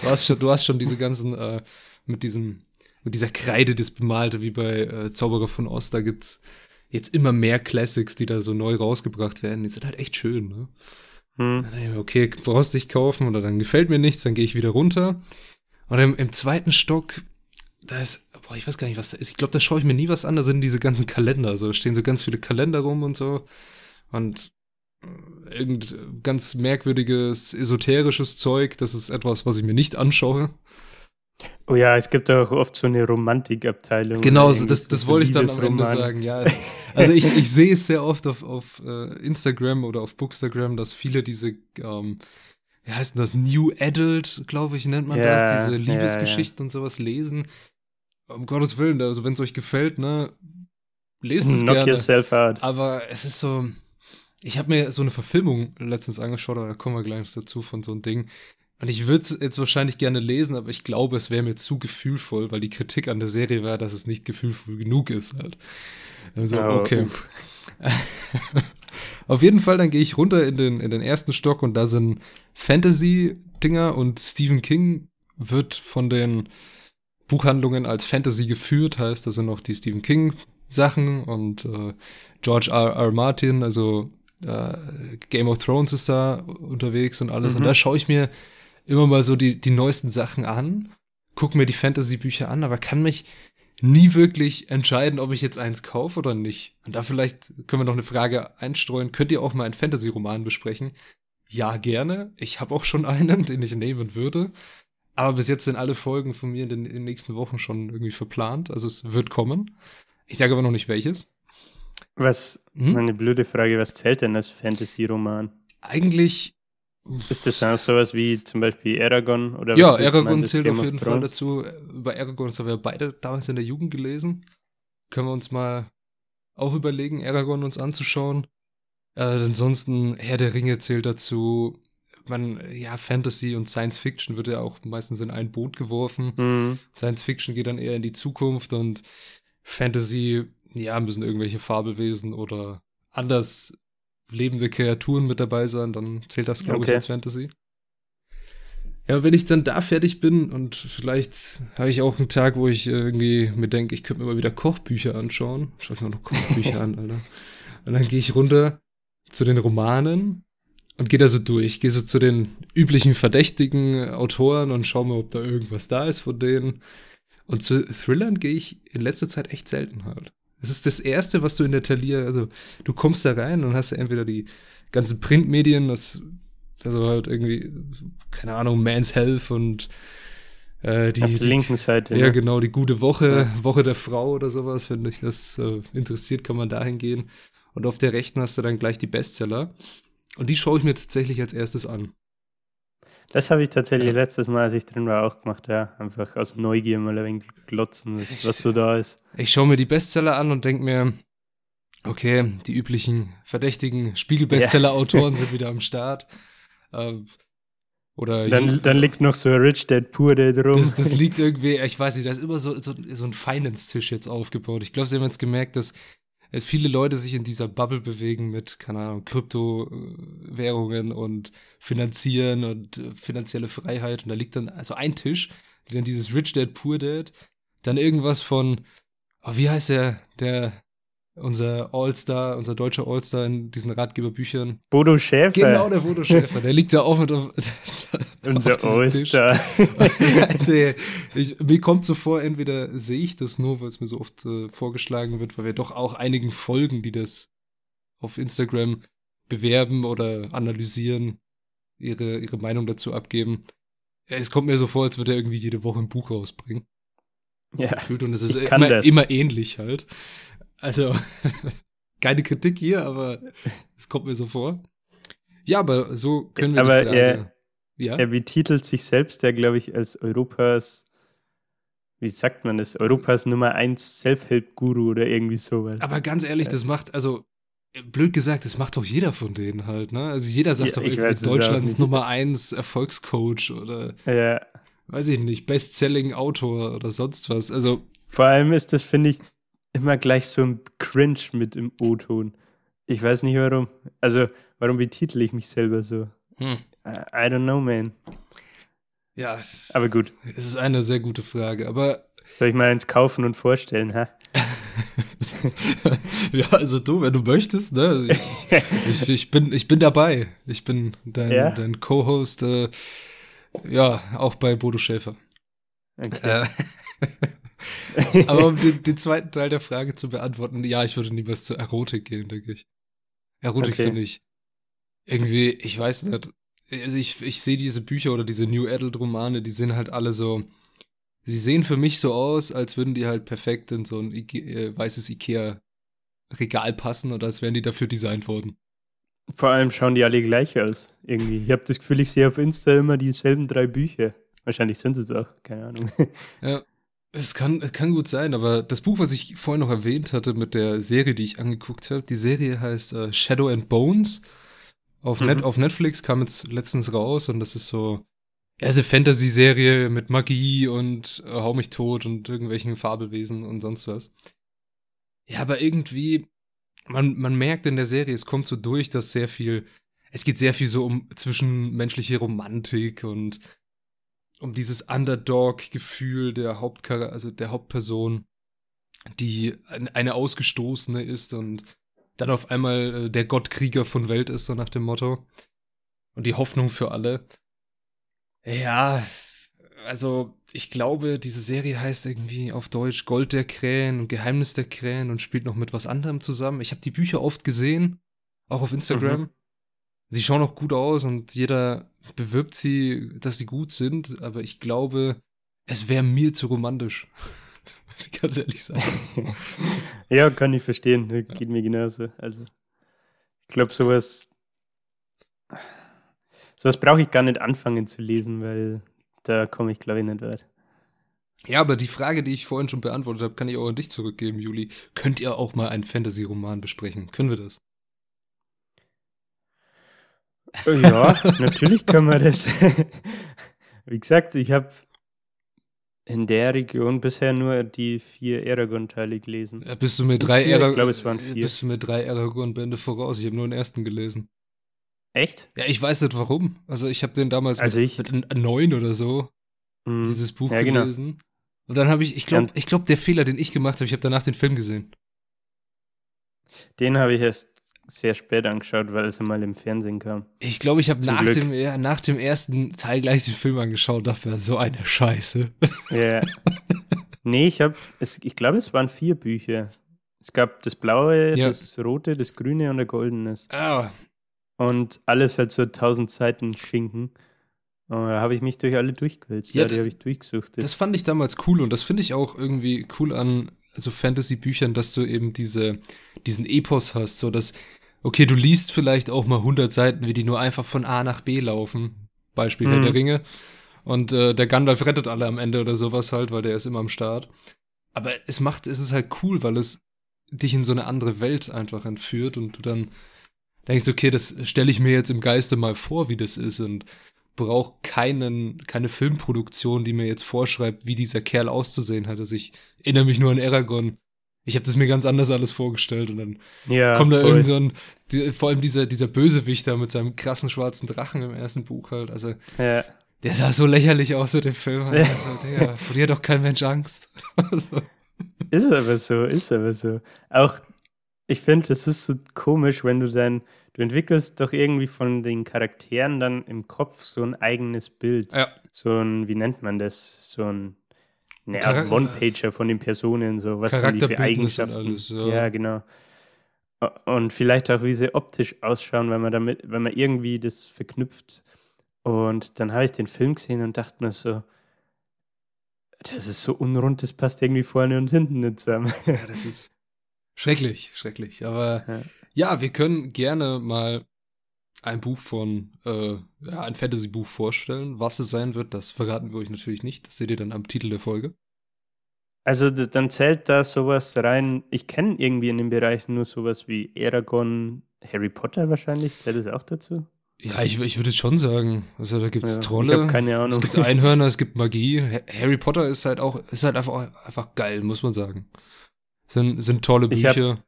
du hast schon, du hast schon diese ganzen, äh, mit diesem, mit dieser Kreide, das bemalte, wie bei äh, Zauberer von Ost, da gibt's jetzt immer mehr Classics, die da so neu rausgebracht werden. Die sind halt echt schön, ne? Hm. Mir, okay, brauchst nicht kaufen oder dann gefällt mir nichts, dann gehe ich wieder runter. Und im, im zweiten Stock, da ist, boah, ich weiß gar nicht, was da ist. Ich glaube, da schaue ich mir nie was an. Da sind diese ganzen Kalender. So, da stehen so ganz viele Kalender rum und so. Und äh, irgend ganz merkwürdiges, esoterisches Zeug. Das ist etwas, was ich mir nicht anschaue. Oh ja, es gibt auch oft so eine Romantikabteilung. Genau, so, das, das wollte ich dann am Ende sagen, ja. Also ich, ich sehe es sehr oft auf, auf äh, Instagram oder auf Bookstagram, dass viele diese, ähm, wie heißt denn das, New Adult, glaube ich, nennt man Ja, das, diese ja, Liebesgeschichten und sowas lesen. Um Gottes Willen, also wenn es euch gefällt, ne, lest es Knock gerne. yourself out. Aber es ist so, ich habe mir so eine Verfilmung letztens angeschaut, aber da kommen wir gleich dazu von so einem Ding. Und ich würde es jetzt wahrscheinlich gerne lesen, aber ich glaube, es wäre mir zu gefühlvoll, weil die Kritik an der Serie war, dass es nicht gefühlvoll genug ist halt. Also, Oh, okay. (laughs) Auf jeden Fall, dann gehe ich runter in den, in den ersten Stock und da sind Fantasy-Dinger und Stephen King wird von den Buchhandlungen als Fantasy geführt, heißt, da sind auch die Stephen King-Sachen und äh, George R. R. Martin, also äh, Game of Thrones ist da unterwegs und alles. Und Mhm. da schaue ich mir immer mal so die, die neuesten Sachen an, gucke mir die Fantasy-Bücher an, aber kann mich nie wirklich entscheiden, ob ich jetzt eins kaufe oder nicht. Und da vielleicht können wir noch eine Frage einstreuen. Könnt ihr auch mal einen Fantasy-Roman besprechen? Ja, gerne. Ich habe auch schon einen, (laughs) den ich nehmen würde. Aber bis jetzt sind alle Folgen von mir in den, in den nächsten Wochen schon irgendwie verplant. Also es wird kommen. Ich sage aber noch nicht welches. Was, Hm? eine blöde Frage, was zählt denn als Fantasy-Roman? Eigentlich. Ist das dann sowas wie zum Beispiel Aragon? Oder Ja, Aragorn meintest, zählt auf jeden Fall dazu. Über Aragorn das haben wir beide damals in der Jugend gelesen. Können wir uns mal auch überlegen, Aragorn uns anzuschauen. Äh, ansonsten, Herr der Ringe zählt dazu. Man, ja, Fantasy und Science Fiction wird ja auch meistens in ein Boot geworfen. Hm. Science Fiction geht dann eher in die Zukunft und Fantasy, ja, müssen irgendwelche Fabelwesen oder anders lebende Kreaturen mit dabei sein, dann zählt das, glaube Okay. ich, als Fantasy. Ja, wenn ich dann da fertig bin und vielleicht habe ich auch einen Tag, wo ich irgendwie mir denke, ich könnte mir mal wieder Kochbücher anschauen. Schau ich mir noch Kochbücher (laughs) an, Alter. Und dann gehe ich runter zu den Romanen und gehe da so durch. Gehe so zu den üblichen verdächtigen Autoren und schau mal, ob da irgendwas da ist von denen. Und zu Thrillern gehe ich in letzter Zeit echt selten halt. Es ist das Erste, was du in der Talier, also du kommst da rein und hast entweder die ganzen Printmedien, das, also halt irgendwie, keine Ahnung, Man's Health und äh, die, Auf der die linken Seite. ja, ne? genau, die gute Woche, Woche der Frau oder sowas, wenn dich das äh, interessiert, kann man dahin gehen. Und auf der rechten hast du dann gleich die Bestseller. Und die schaue ich mir tatsächlich als erstes an. Das habe ich tatsächlich Ja. letztes Mal, als ich drin war, auch gemacht, ja. Einfach aus Neugier mal ein wenig glotzen, was, was so da ist. Ich schaue mir die Bestseller an und denke mir, okay, die üblichen verdächtigen Spiegel-Bestseller-Autoren sind wieder am Start. Ähm, Oder Dann, dann liegt noch so ein Rich Dad Poor Dad rum. das, das liegt irgendwie, ich weiß nicht, da ist immer so, so, so ein Finance-Tisch jetzt aufgebaut. Ich glaube, sie haben jetzt gemerkt, dass viele Leute sich in dieser Bubble bewegen mit, keine Ahnung, Kryptowährungen und Finanzieren und äh, finanzielle Freiheit. Und da liegt dann also ein Tisch, dann dieses Rich Dad Poor Dad, dann irgendwas von, oh, wie heißt der, der, unser All-Star, unser deutscher All-Star in diesen Ratgeberbüchern. Bodo Schäfer. Genau, der Bodo Schäfer, der liegt da auch mit auf, (laughs) Unser. All-Star. (laughs) also, ich, mir kommt so vor, entweder sehe ich das nur, weil es mir so oft äh, vorgeschlagen wird, weil wir doch auch einigen folgen, die das auf Instagram bewerben oder analysieren, ihre, ihre Meinung dazu abgeben. Ja, Es kommt mir so vor, als würde er irgendwie jede Woche ein Buch rausbringen. Ja. Gefühlt. Und es ist immer, immer ähnlich halt. Also, (laughs) keine Kritik hier, aber es kommt mir so vor. Ja, aber so können wir Aber die Frage, er- ja? Er betitelt sich selbst ja, glaube ich, als Europas, wie sagt man das, Europas Nummer 1 Self-Help-Guru oder irgendwie sowas. Aber ganz ehrlich, das macht, also blöd gesagt, das macht doch jeder von denen halt, ne? Also jeder sagt Ja, doch ich es auch Deutschlands. Nummer eins Erfolgscoach oder ja. weiß ich nicht, Bestselling Autor oder sonst was. Also, Vor allem ist das, finde ich, immer gleich so ein Cringe mit im O-Ton. Ich weiß nicht warum. Also, warum betitel ich mich selber so? hm. I, don't know, man. ja, Aber gut, es ist eine sehr gute Frage, aber soll ich mal eins kaufen und vorstellen, ha? (laughs) ja, also du, wenn du möchtest, ne? Ich, (laughs) ich, ich, bin, ich bin dabei. Ich bin dein, Ja? dein Co-Host, äh, ja, auch bei Bodo Schäfer. Okay. Äh, (laughs) aber um (laughs) den, den zweiten Teil der Frage zu beantworten, ja, ich würde niemals zur Erotik gehen, denke ich. Erotik Okay. finde ich irgendwie, ich weiß nicht, also ich, ich sehe diese Bücher oder diese New Adult Romane, die sind halt alle so, sie sehen für mich so aus, als würden die halt perfekt in so ein Ike äh, weißes Ikea Regal passen oder als wären die dafür designt worden. Vor allem schauen die alle gleich aus. Irgendwie. Ich habe das Gefühl, ich sehe auf Insta immer dieselben drei Bücher. Wahrscheinlich sind es auch, keine Ahnung. Ja, es kann, es kann gut sein, aber das Buch, was ich vorhin noch erwähnt hatte mit der Serie, die ich angeguckt habe, die Serie heißt äh, Shadow and Bones. Auf, Mhm. Net, auf Netflix kam jetzt letztens raus und das ist so, ja, ist eine Fantasy-Serie mit Magie und äh, Hau mich tot und irgendwelchen Fabelwesen und sonst was. Ja, aber irgendwie, man, man merkt in der Serie, es kommt so durch, dass sehr viel, es geht sehr viel so um zwischenmenschliche Romantik und um dieses Underdog-Gefühl der Hauptchar also der Hauptperson, die ein- eine Ausgestoßene ist und dann auf einmal äh, der Gottkrieger von Welt ist, so nach dem Motto. Und die Hoffnung für alle. Ja, also ich glaube, diese Serie heißt irgendwie auf Deutsch Gold der Krähen und Geheimnis der Krähen und spielt noch mit was anderem zusammen. Ich habe die Bücher oft gesehen, auch auf Instagram. Mhm. Sie schauen auch gut aus und jeder bewirbt sie, dass sie gut sind, aber ich glaube, es wäre mir zu romantisch. (laughs) Muss ich ganz ehrlich sagen. (laughs) ja, kann ich verstehen. Geht mir genauso. Also, ich glaube, sowas. Sowas brauche ich gar nicht anfangen zu lesen, weil da komme ich, glaube ich, nicht weit. Ja, aber die Frage, die ich vorhin schon beantwortet habe, kann ich auch an dich zurückgeben, Juli. Könnt ihr auch mal einen Fantasy-Roman besprechen? Können wir das? Ja, (laughs) natürlich können wir das. (laughs) Wie gesagt, ich habe in der Region bisher nur die vier Aragon-Teile gelesen. Ja, bist du mir drei vier? Ich glaube, es waren vier. Bist du mir drei Aragorn-Bände voraus? Ich habe nur den ersten gelesen. Echt? Ja, ich weiß nicht warum. Also ich habe den damals Also mit, ich- mit neun oder so Hm. dieses Buch Ja, genau. gelesen. Und dann habe ich, ich glaube, ich glaube, der Fehler, den ich gemacht habe, ich habe danach den Film gesehen. Den habe ich erst sehr spät angeschaut, weil es einmal im Fernsehen kam. Ich glaube, ich habe nach Glück. dem, ja, nach dem ersten Teil gleich den Film angeschaut und dachte, mir, so eine Scheiße. Ja. (laughs) nee, ich habe, ich glaube, es waren vier Bücher. Es gab das Blaue, Ja. das Rote, das Grüne und der Goldene. Ah, Und alles hat so tausend Seiten Schinken. Und da habe ich mich durch alle durchgewälzt. Ja, Ja, die habe ich durchgesucht. das fand ich damals cool und das finde ich auch irgendwie cool an also Fantasy-Büchern, dass du eben diese, diesen Epos hast, so dass, okay, du liest vielleicht auch mal 100 Seiten, wie die nur einfach von A nach B laufen. Beispiel Mhm. der Ringe. Und äh, der Gandalf rettet alle am Ende oder sowas halt, weil der ist immer am Start. Aber es macht, es ist halt cool, weil es dich in so eine andere Welt einfach entführt und du dann denkst, okay, das stelle ich mir jetzt im Geiste mal vor, wie das ist und brauche keinen, keine Filmproduktion, die mir jetzt vorschreibt, wie dieser Kerl auszusehen hat. Also ich erinnere mich nur an Aragorn. Ich habe das mir ganz anders alles vorgestellt und dann Ja, kommt da voll. irgend so ein, die, vor allem dieser, dieser Bösewichter mit seinem krassen schwarzen Drachen im ersten Buch halt. Also Ja. der sah so lächerlich aus in dem Film. Also, Digga, vor dir hat doch kein Mensch Angst. (laughs) Also, Ist aber so, ist aber so. Auch, ich finde, es ist so komisch, wenn du dann, du entwickelst doch irgendwie von den Charakteren dann im Kopf so ein eigenes Bild. ja. So ein, wie nennt man das? So ein, eine Chara- Art One-Pager von den Personen, so was haben die für Eigenschaften. alles, ja. ja. genau. Und vielleicht auch, wie sie optisch ausschauen, wenn man damit, wenn man irgendwie das verknüpft. Und dann habe ich den Film gesehen und dachte mir so, das ist so unrund, das passt irgendwie vorne und hinten nicht zusammen. Ja, das ist schrecklich, schrecklich. Aber Ja. Ja, wir können gerne mal ein Buch von, äh, ja, ein Fantasy-Buch vorstellen. Was es sein wird, das verraten wir euch natürlich nicht. Das seht ihr dann am Titel der Folge. Also dann zählt da sowas rein. Ich kenne irgendwie in dem Bereich nur sowas wie Aragon, Harry Potter wahrscheinlich. Zählt das auch dazu? Ja, ich, ich würde schon sagen, also da gibt es Ja, Trolle. Keine Es Ahnung. gibt Einhörner, es gibt Magie. Ha- Harry Potter ist halt auch, ist halt einfach, einfach geil, muss man sagen. Sind, sind tolle Bücher.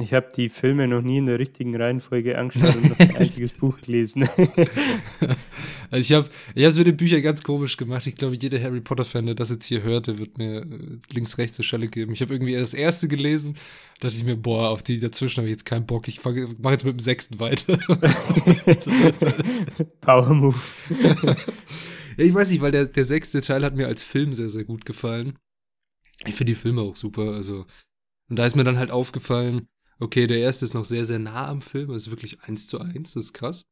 Ich habe die Filme noch nie in der richtigen Reihenfolge angeschaut und noch kein (laughs) einziges Buch gelesen. (laughs) Also ich habe ich hab's mit den Büchern ganz komisch gemacht. Ich glaube, jeder Harry Potter-Fan, der das jetzt hier hört, der wird mir äh, links, rechts eine Schelle geben. Ich habe irgendwie erst das erste gelesen, dachte ich mir, boah, auf die dazwischen habe ich jetzt keinen Bock. Ich mache jetzt mit dem sechsten weiter. (laughs) Power Move. Ja, ich weiß nicht, weil der, der sechste Teil hat mir als Film sehr, sehr gut gefallen. Ich finde die Filme auch super. Also, und da ist mir dann halt aufgefallen, okay, der erste ist noch sehr, sehr nah am Film, ist wirklich eins zu eins, das ist krass.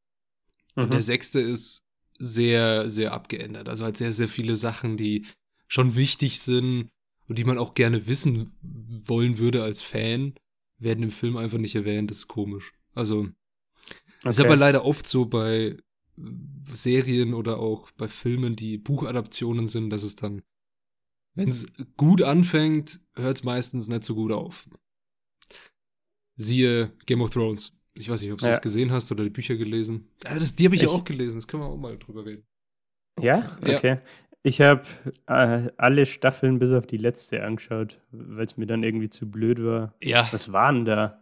Und der Mhm. sechste ist sehr, sehr abgeändert. Also halt sehr, sehr viele Sachen, die schon wichtig sind und die man auch gerne wissen wollen würde als Fan, werden im Film einfach nicht erwähnt. Das ist komisch. Also, ist Okay. aber leider oft so bei äh, Serien oder auch bei Filmen, die Buchadaptionen sind, dass es dann, wenn es gut anfängt, hört es meistens nicht so gut auf. Siehe Game of Thrones. Ich weiß nicht, ob du Ja. das gesehen hast oder die Bücher gelesen. Ja, das, die habe ich, ja Ich- auch gelesen, das können wir auch mal drüber reden. Ja? Ja. Okay. Ich habe äh, alle Staffeln bis auf die letzte angeschaut, weil es mir dann irgendwie zu blöd war. Ja. Was war denn da?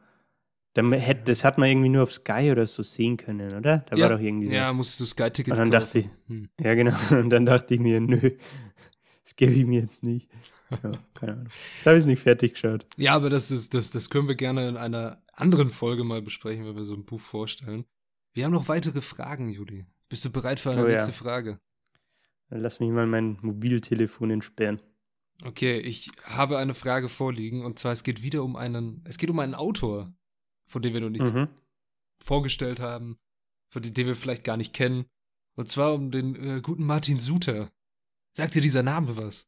Das hat man irgendwie nur auf Sky oder so sehen können, oder? Da ja, war doch irgendwie ja, was. musst du Sky-Ticket Und dann dachte ich, Hm. ja genau, (laughs) und dann dachte ich mir, nö, das gebe ich mir jetzt nicht. Ja, keine Ahnung. Jetzt habe ich es nicht fertig geschaut. Ja, aber das ist, das, das können wir gerne in einer anderen Folge mal besprechen, wenn wir so ein Buch vorstellen. Wir haben noch weitere Fragen, Juli. Bist du bereit für eine Oh ja. nächste Frage? Dann Lass mich mal mein Mobiltelefon entsperren. Okay, ich habe eine Frage vorliegen und zwar es geht wieder um einen, es geht um einen Autor, von dem wir noch nichts Mhm. vorgestellt haben, von dem den wir vielleicht gar nicht kennen. Und zwar um den äh, guten Martin Suter. Sagt dir dieser Name was?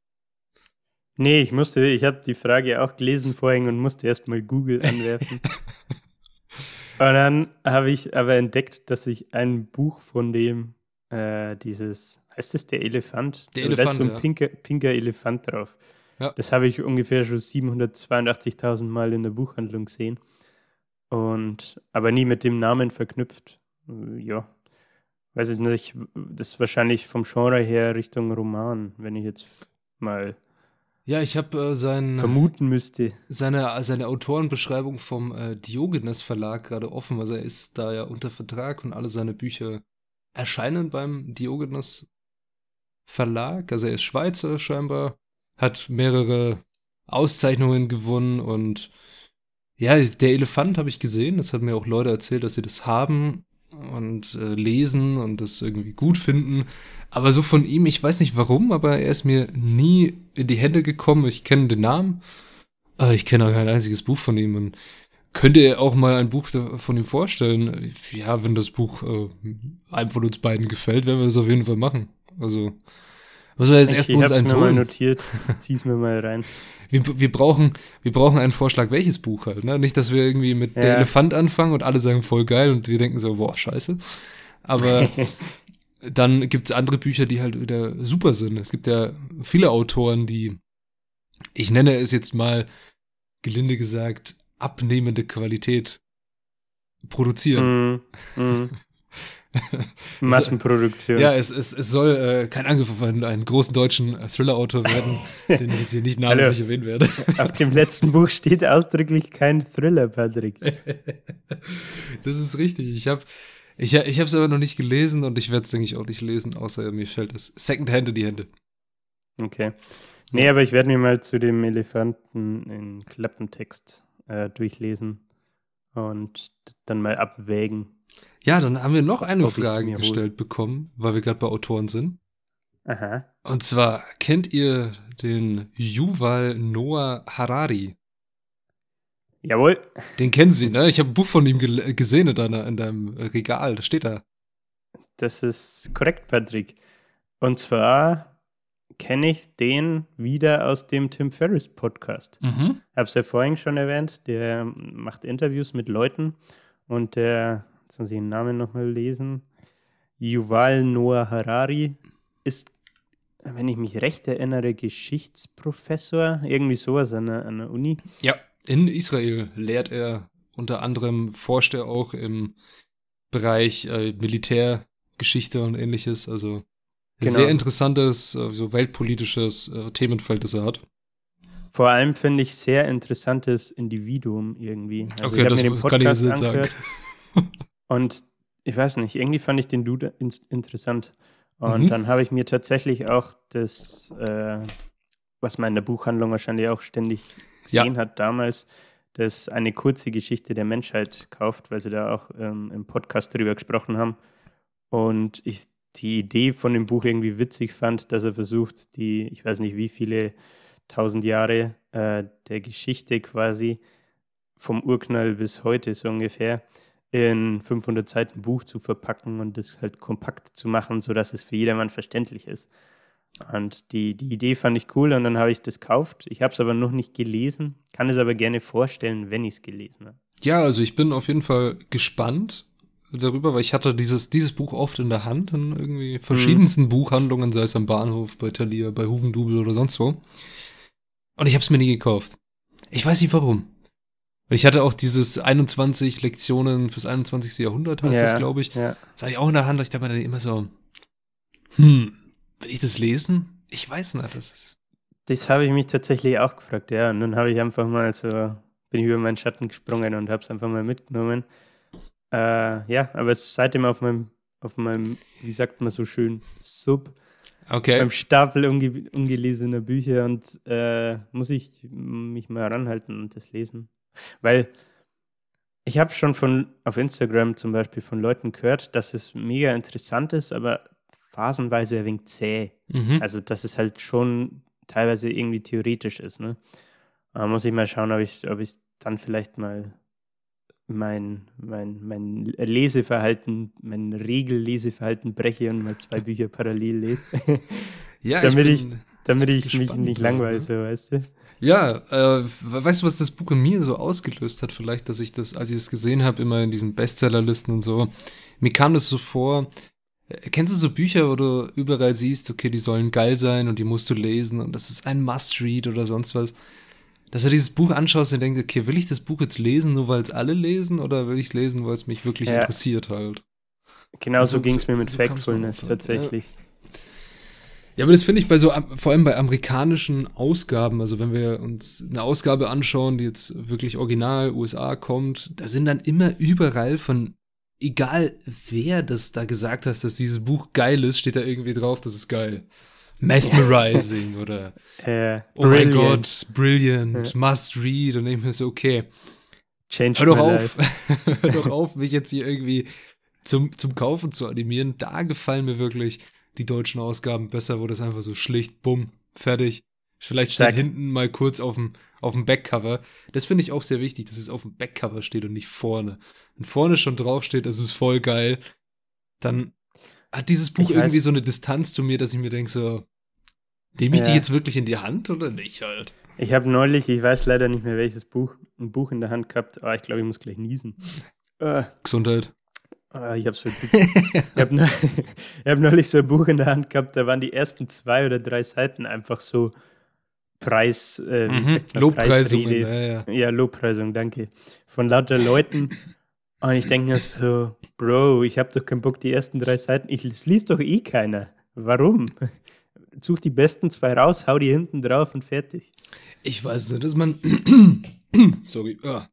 Nee, ich musste, ich habe die Frage auch gelesen vorhin und musste erst mal Google anwerfen. (laughs) und dann habe ich aber entdeckt, dass ich ein Buch von dem, äh, dieses, heißt das der Elefant? Der Aber Da ist so Elefant, ein ja. pinker, pinker Elefant drauf. Ja. Das habe ich ungefähr schon 782.000 Mal in der Buchhandlung gesehen. Und, aber nie mit dem Namen verknüpft. Ja. Weiß ich nicht, das ist wahrscheinlich vom Genre her Richtung Roman, wenn ich jetzt mal Ja, ich habe äh, sein, vermuten müsste. seine, seine Autorenbeschreibung vom äh, Diogenes Verlag gerade offen. Also er ist da ja unter Vertrag und alle seine Bücher erscheinen beim Diogenes Verlag. Also er ist Schweizer scheinbar, hat mehrere Auszeichnungen gewonnen und ja, der Elefant habe ich gesehen. Das hat mir auch Leute erzählt, dass sie das haben und äh, lesen und das irgendwie gut finden. Aber so von ihm, ich weiß nicht warum, aber er ist mir nie in die Hände gekommen. Ich kenne den Namen, aber ich kenne auch kein einziges Buch von ihm und könnte er auch mal ein Buch von ihm vorstellen. Ja, wenn das Buch äh, einem von uns beiden gefällt, werden wir das auf jeden Fall machen. Also, müssen wir jetzt erst bei uns eins mir mal notiert. (laughs) Zieh's mir mal rein. Wir, wir, brauchen, wir brauchen einen Vorschlag, welches Buch halt. Ne? Nicht, dass wir irgendwie mit der Ja. Elefant anfangen und alle sagen voll geil und wir denken so, boah, scheiße. Aber (laughs) dann gibt es andere Bücher, die halt wieder super sind. Es gibt ja viele Autoren, die, ich nenne es jetzt mal, gelinde gesagt, abnehmende Qualität produzieren. Mm, mm. (laughs) (laughs) Massenproduktion. Ja, es, es, es soll äh, kein Angriff auf einen, einen großen deutschen äh, Thriller-Autor werden, (laughs) den ich jetzt hier nicht namentlich erwähnen werde. Auf dem letzten Buch steht ausdrücklich kein Thriller, Patrick. das ist richtig. Ich habe ich, ich es aber noch nicht gelesen und ich werde es, denke ich, auch nicht lesen, außer mir fällt das Secondhand in die Hände. Okay. Nee, aber ich werde mir mal zu dem Elefanten in Klappentext äh, durchlesen und dann mal abwägen. Ja, dann haben wir noch eine Frage gestellt bekommen, weil wir gerade bei Autoren sind. Aha. Und zwar, kennt ihr den Yuval Noah Harari? Jawohl. Den kennen Sie, ne? Ich habe ein Buch von ihm gesehen in, deiner, in deinem Regal, da steht er. Das ist korrekt, Patrick. Und zwar kenne ich den wieder aus dem Tim Ferriss Podcast. Mhm. Ich habe es ja vorhin schon erwähnt, der macht Interviews mit Leuten und der, jetzt muss ich den Namen nochmal lesen, Yuval Noah Harari ist, wenn ich mich recht erinnere, Geschichtsprofessor, irgendwie sowas an der, an der Uni. Ja, in Israel lehrt er unter anderem, forscht er auch im Bereich äh, Militärgeschichte und ähnliches, also Genau. Sehr interessantes, äh, so weltpolitisches äh, Themenfeld, das er hat. Vor allem finde ich sehr interessantes Individuum irgendwie. Also okay, das kann ich jetzt nicht sagen. (laughs) und ich weiß nicht, irgendwie fand ich den Dude in interessant. Und mhm. dann habe ich mir tatsächlich auch das, äh, was man in der Buchhandlung wahrscheinlich auch ständig gesehen ja. hat damals, das eine kurze Geschichte der Menschheit kauft, weil sie da auch ähm, im Podcast darüber gesprochen haben. Und ich die Idee von dem Buch irgendwie witzig fand, dass er versucht, die, ich weiß nicht wie viele tausend Jahre äh, der Geschichte quasi vom Urknall bis heute so ungefähr in 500 Seiten Buch zu verpacken und das halt kompakt zu machen, sodass es für jedermann verständlich ist. Und die, die Idee fand ich cool und dann habe ich das gekauft. Ich habe es aber noch nicht gelesen, kann es aber gerne vorstellen, wenn ich es gelesen habe. Ja, also ich bin auf jeden Fall gespannt darüber, weil ich hatte dieses, dieses Buch oft in der Hand in irgendwie verschiedensten mhm. Buchhandlungen, sei es am Bahnhof, bei Thalia, bei Hugendubel oder sonst wo. Und ich habe es mir nie gekauft. Ich weiß nicht warum. Ich hatte auch dieses 21 Lektionen fürs 21. Jahrhundert, heißt ja, das, glaube ich. Ja. Das hatte ich auch in der Hand. Ich dachte mir dann immer so, hm, will ich das lesen? Ich weiß nicht, das ist. Das habe ich mich tatsächlich auch gefragt, ja. Und dann habe ich einfach mal so, bin ich über meinen Schatten gesprungen und habe es einfach mal mitgenommen. Äh, ja, aber es ist seitdem auf meinem, auf meinem, wie sagt man so schön, Sub. Okay. Beim Stapel unge ungelesener Bücher und äh, muss ich mich mal ranhalten und das lesen. Weil ich habe schon von auf Instagram zum Beispiel von Leuten gehört, dass es mega interessant ist, aber phasenweise ein wenig zäh. Mhm. Also dass es halt schon teilweise irgendwie theoretisch ist. Ne? Da muss ich mal schauen, ob ich, ob ich dann vielleicht mal mein, mein, mein Leseverhalten, mein Regelleseverhalten breche und mal zwei Bücher parallel lese. ja, (laughs) damit ich, ich damit ich mich nicht langweile, so, weißt du? Ja, äh, weißt du, was das Buch in mir so ausgelöst hat? Vielleicht, dass ich das, als ich es gesehen habe, immer in diesen Bestsellerlisten und so, mir kam das so vor, äh, Kennst du so Bücher, wo du überall siehst, okay, die sollen geil sein und die musst du lesen und das ist ein Must-Read oder sonst was? dass du dieses Buch anschaust und denkst, okay, will ich das Buch jetzt lesen, nur weil es alle lesen, oder will ich es lesen, weil es mich wirklich ja. interessiert halt? Genau so, so ging es mir mit so Factfulness tatsächlich. Ja. Ja, aber das finde ich bei so, vor allem bei amerikanischen Ausgaben, also wenn wir uns eine Ausgabe anschauen, die jetzt wirklich original USA kommt, da sind dann immer überall von, egal wer das da gesagt hat, dass dieses Buch geil ist, steht da irgendwie drauf, das ist geil. Mesmerizing (laughs) oder äh, oh mein Gott, brilliant, must read und ich mir so, okay, Change hör doch auf, (laughs) hör doch auf, mich jetzt hier irgendwie zum, zum Kaufen zu animieren. Da gefallen mir wirklich die deutschen Ausgaben besser, wo das einfach so schlicht, bumm, fertig. Vielleicht steht Zack. hinten mal kurz auf dem, auf dem Backcover. Das finde ich auch sehr wichtig, dass es auf dem Backcover steht und nicht vorne. Wenn vorne schon drauf steht, das ist voll geil, dann hat dieses Buch ich irgendwie weiß. so eine Distanz zu mir, dass ich mir denke so, nehme ich ja. die jetzt wirklich in die Hand oder nicht halt? Ich habe neulich, ich weiß leider nicht mehr welches Buch, ein Buch in der Hand gehabt. Ah, ich glaube, ich muss gleich niesen. (laughs) Äh, Gesundheit. Ah, ich hab's verdrückt. ich habe ne, (laughs) hab neulich so ein Buch in der Hand gehabt, da waren die ersten zwei oder drei Seiten einfach so Preis, äh, wie mhm. sagt man, Lobpreisung. Ja, ja. ja, Lobpreisung, danke. Von lauter Leuten. Und ich denke mir so, Bro, ich habe doch keinen Bock, die ersten drei Seiten. Ich, es liest doch eh keiner. Warum? (laughs) Such die besten zwei raus, hau die hinten drauf und fertig. Ich weiß nicht, dass man. (clears throat) sorry. Ja.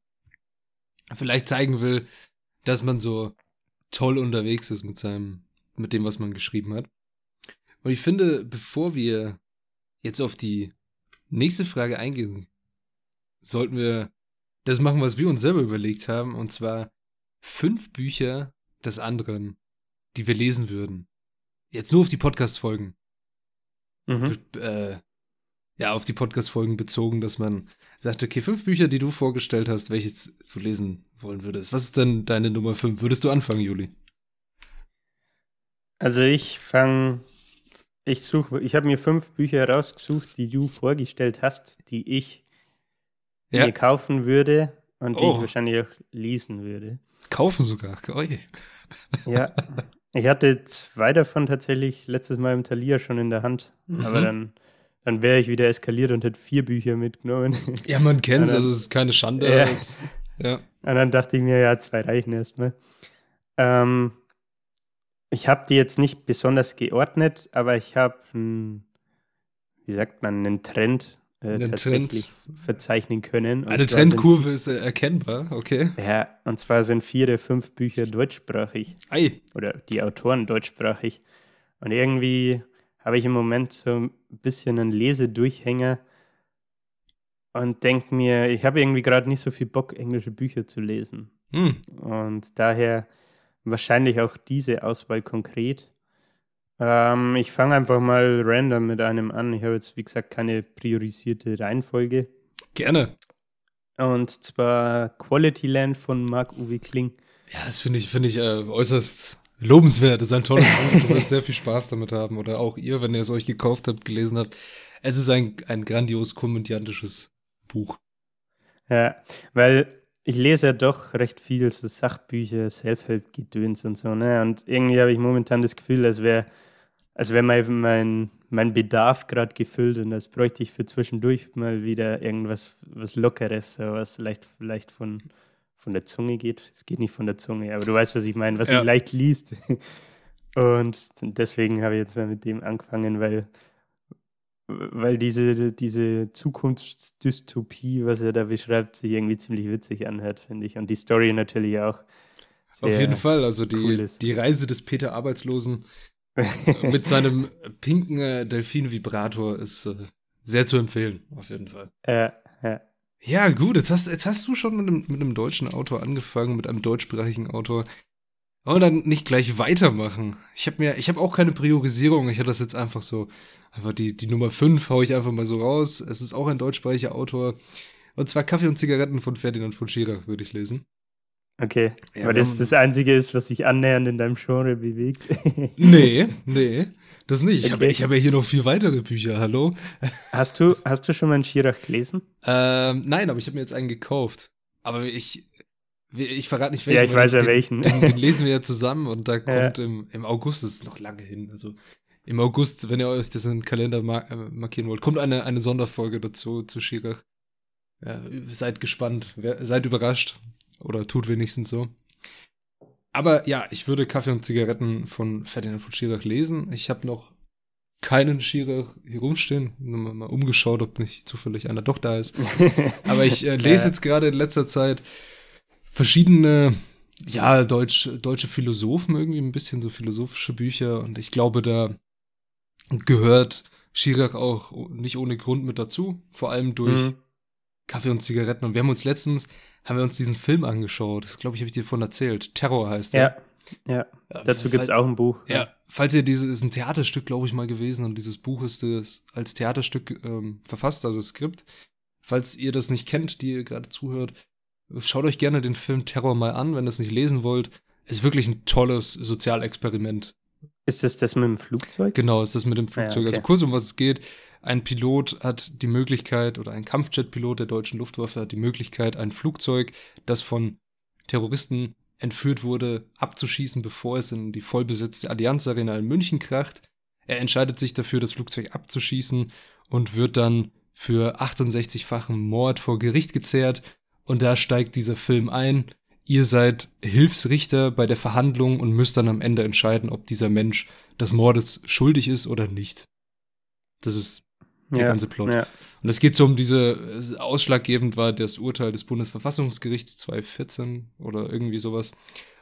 Vielleicht zeigen will, dass man so toll unterwegs ist mit seinem, mit dem, was man geschrieben hat. Und ich finde, bevor wir jetzt auf die nächste Frage eingehen, sollten wir das machen, was wir uns selber überlegt haben, und zwar fünf Bücher des anderen, die wir lesen würden. Jetzt nur auf die Podcast-Folgen. Mhm. Äh, ja, auf die Podcast-Folgen bezogen, dass man sagt, okay, fünf Bücher, die du vorgestellt hast, welches du lesen wollen würdest. Was ist denn deine Nummer fünf? Würdest du anfangen, Juli? Also ich fange, ich suche, ich habe mir fünf Bücher herausgesucht, die du vorgestellt hast, die ich Ja. mir kaufen würde und die Oh. ich wahrscheinlich auch lesen würde. Kaufen sogar. Oi. Ja, ich hatte zwei davon tatsächlich letztes Mal im Thalia schon in der Hand, aber Mhm. dann, dann wäre ich wieder eskaliert und hätte vier Bücher mitgenommen. (laughs) Ja, man Ja, dann- also es ist keine Schande. Ja. halt. ja. Und dann dachte ich mir, ja, zwei reichen erstmal. Ähm, ich habe die jetzt nicht besonders geordnet, aber ich habe, wie sagt man, einen Trend äh, Einen tatsächlich verzeichnen können. Und Eine zwar sind- Trendkurve ist erkennbar, okay. Ja, und zwar sind vier der fünf Bücher deutschsprachig Ei. oder die Autoren deutschsprachig. Und irgendwie habe ich im Moment so ein bisschen einen Lesedurchhänger und denke mir, ich habe irgendwie gerade nicht so viel Bock, englische Bücher zu lesen. Hm. Und daher wahrscheinlich auch diese Auswahl konkret. Ähm, ich fange einfach mal random mit einem an. Ich habe jetzt, wie gesagt, keine priorisierte Reihenfolge. Gerne. Und zwar Quality Land von Marc-Uwe Kling. Ja, das finde ich, finde ich äh, äußerst lobenswert. Das ist ein tolles (laughs) Buch. Du wirst sehr viel Spaß damit haben. Oder auch ihr, wenn ihr es euch gekauft habt, gelesen habt. Es ist ein, ein grandios komödiantisches Buch. Ja, weil ich lese ja doch recht viel so Sachbücher, Self-Help-Gedöns und so, ne? Und irgendwie habe ich momentan das Gefühl, als wäre als wär mein, mein, mein Bedarf gerade gefüllt und als bräuchte ich für zwischendurch mal wieder irgendwas was Lockeres, so was leicht, leicht von, von der Zunge geht. Es geht nicht von der Zunge, aber du weißt, was ich meine, was Ja. sich leicht liest. (laughs) Und deswegen habe ich jetzt mal mit dem angefangen, weil, weil diese, diese Zukunftsdystopie, was er da beschreibt, sich irgendwie ziemlich witzig anhört, finde ich. Und die Story natürlich auch. Auf jeden Fall. Also die, cool die Reise des Peter Arbeitslosen (laughs) mit seinem pinken äh, Delfin-Vibrator ist äh, sehr zu empfehlen. Auf jeden Fall. Ja, ja. Ja, gut, jetzt hast, jetzt hast du schon mit einem, mit einem deutschen Autor angefangen, mit einem deutschsprachigen Autor. Aber dann nicht gleich weitermachen. Ich habe mir, ich habe auch keine Priorisierung. Ich hatte das jetzt einfach so, einfach die, die Nummer 5 hau ich einfach mal so raus. Es ist auch ein deutschsprachiger Autor. Und zwar Kaffee und Zigaretten von Ferdinand von Schirach würde ich lesen. Okay. Ja, Aber wir das das Einzige ist, was sich annähernd in deinem Genre bewegt. Nee, (laughs) nee, das nicht. Ich habe hab ja hier noch vier weitere Bücher, hallo? hast, du, hast du schon mal einen Schirach gelesen? Ähm, nein, aber ich habe mir jetzt einen gekauft. Aber ich, ich verrate nicht Ja, ich weiß ja den, welchen. Den, den lesen wir ja zusammen und da (laughs) Ja. kommt im, im August, das ist noch lange hin, also im August, wenn ihr euch das in den Kalender mar äh, markieren wollt, kommt eine, eine Sonderfolge dazu, zu Schirach. Ja, seid gespannt, seid überrascht oder tut wenigstens so. Aber ja, ich würde Kaffee und Zigaretten von Ferdinand von Schirach lesen. Ich habe noch keinen Schirach hier rumstehen. Nur mal, mal umgeschaut, ob nicht zufällig einer doch da ist. (laughs) Aber ich äh, lese jetzt gerade in letzter Zeit verschiedene, ja, deutsch, deutsche Philosophen irgendwie, ein bisschen so philosophische Bücher. Und ich glaube, da gehört Schirach auch nicht ohne Grund mit dazu. Vor allem durch Mhm. Kaffee und Zigaretten. Und wir haben uns letztens, haben wir uns diesen Film angeschaut. Das glaube ich, habe ich dir davon erzählt. Terror heißt der. Ja, ja. Ja, Dazu gibt es auch ein Buch. Ja, falls ihr dieses ist ein Theaterstück, glaube ich, mal gewesen und dieses Buch ist das als Theaterstück ähm, verfasst, also Skript. Falls ihr das nicht kennt, die ihr gerade zuhört, schaut euch gerne den Film Terror mal an, wenn ihr es nicht lesen wollt. Ist wirklich ein tolles Sozialexperiment. Ist das das mit dem Flugzeug? Genau, ist das mit dem Ja, Flugzeug. okay. Also kurz um was es geht. Ein Pilot hat die Möglichkeit, oder ein Kampfjetpilot der deutschen Luftwaffe hat die Möglichkeit, ein Flugzeug, das von Terroristen entführt wurde, abzuschießen, bevor es in die vollbesetzte Allianz Arena in München kracht. Er entscheidet sich dafür, das Flugzeug abzuschießen und wird dann für 68-fachen Mord vor Gericht gezerrt. Und da steigt dieser Film ein ihr seid Hilfsrichter bei der Verhandlung und müsst dann am Ende entscheiden, ob dieser Mensch des Mordes schuldig ist oder nicht. Das ist der Ja, ganze Plot. Ja. Und es geht so um diese, ausschlaggebend war das Urteil des Bundesverfassungsgerichts 2014 oder irgendwie sowas,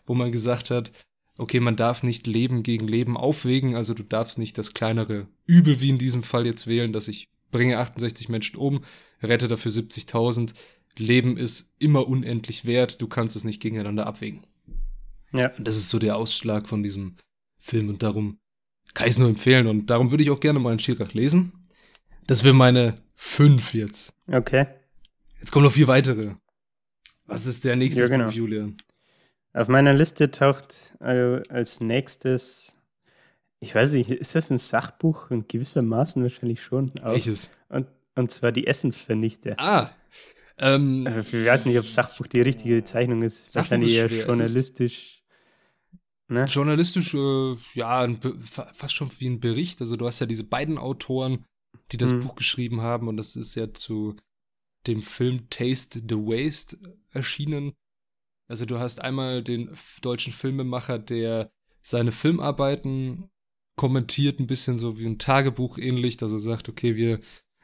wo man gesagt hat, okay, man darf nicht Leben gegen Leben aufwägen, also du darfst nicht das kleinere Übel wie in diesem Fall jetzt wählen, dass ich bringe 68 Menschen um, rette dafür 70.000. Leben ist immer unendlich wert, du kannst es nicht gegeneinander abwägen. Ja. Und das ist so der Ausschlag von diesem Film und darum kann ich es nur empfehlen und darum würde ich auch gerne mal einen Schirach lesen. Das wäre meine fünf jetzt. Okay. Jetzt kommen noch vier weitere. Was ist der nächste Ja, genau. Buch, Julian? Auf meiner Liste taucht äh, als nächstes, ich weiß nicht, ist das ein Sachbuch? In gewissermaßen wahrscheinlich schon. Auf. Welches? Und, und zwar die Essensvernichter. Ah. Ähm, Äh, Ich weiß nicht, ob Sachbuch die richtige Bezeichnung ist. Sachbuch wahrscheinlich eher schwer. Journalistisch. Ne? journalistisch, äh, ja, fast schon wie ein Bericht. Also du hast ja diese beiden Autoren, die das Mhm. Buch geschrieben haben und das ist ja zu dem Film Taste the Waste erschienen. Also du hast einmal den deutschen Filmemacher, der seine Filmarbeiten kommentiert, ein bisschen so wie ein Tagebuch ähnlich, dass er sagt, okay, wir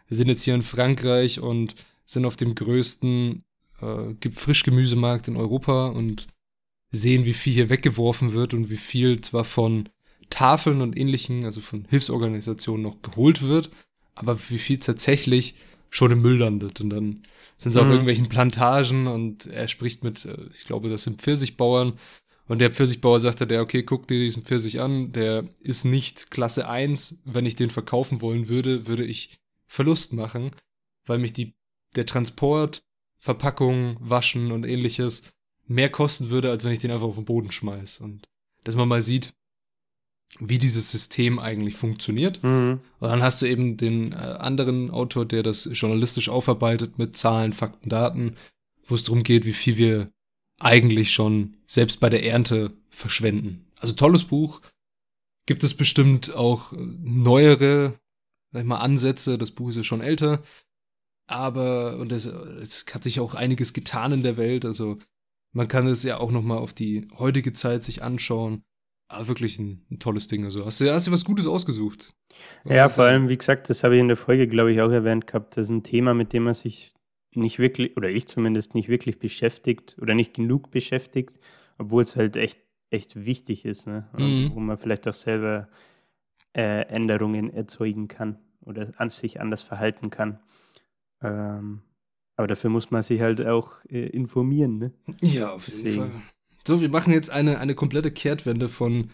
sind jetzt hier in Frankreich und sind auf dem größten äh, Ge- Frischgemüsemarkt in Europa und sehen, wie viel hier weggeworfen wird und wie viel zwar von Tafeln und ähnlichen, also von Hilfsorganisationen noch geholt wird, aber wie viel tatsächlich schon im Müll landet. Und dann sind sie auf Mhm. irgendwelchen Plantagen und er spricht mit, äh, ich glaube, das sind Pfirsichbauern. Und der Pfirsichbauer sagte, der, okay, guck dir diesen Pfirsich an, der ist nicht Klasse 1. Wenn ich den verkaufen wollen würde, würde ich Verlust machen, weil mich die, der Transport, Verpackung, Waschen und ähnliches mehr kosten würde, als wenn ich den einfach auf den Boden schmeiß. Und dass man mal sieht, wie dieses System eigentlich funktioniert. Mhm. Und dann hast du eben den äh, anderen Autor, der das journalistisch aufarbeitet mit Zahlen, Fakten, Daten, wo es darum geht, wie viel wir eigentlich schon selbst bei der Ernte verschwenden. Also tolles Buch. Gibt es bestimmt auch neuere, sag ich mal, Ansätze. Das Buch ist ja schon älter. Aber, und es, es hat sich auch einiges getan in der Welt. Also man kann es ja auch noch mal auf die heutige Zeit sich anschauen. Aber wirklich ein, ein tolles Ding. Also hast du, hast du was Gutes ausgesucht? Ja, Was vor allem, wie gesagt, das habe ich in der Folge, glaube ich, auch erwähnt gehabt. Das ist ein Thema, mit dem man sich nicht wirklich, oder ich zumindest nicht wirklich beschäftigt oder nicht genug beschäftigt, obwohl es halt echt, echt wichtig ist, ne? Mhm. wo man vielleicht auch selber äh, Änderungen erzeugen kann oder an sich anders verhalten kann. Ähm, aber dafür muss man sich halt auch äh, informieren, ne? Ja, auf jeden Deswegen. Fall. So, wir machen jetzt eine, eine komplette Kehrtwende von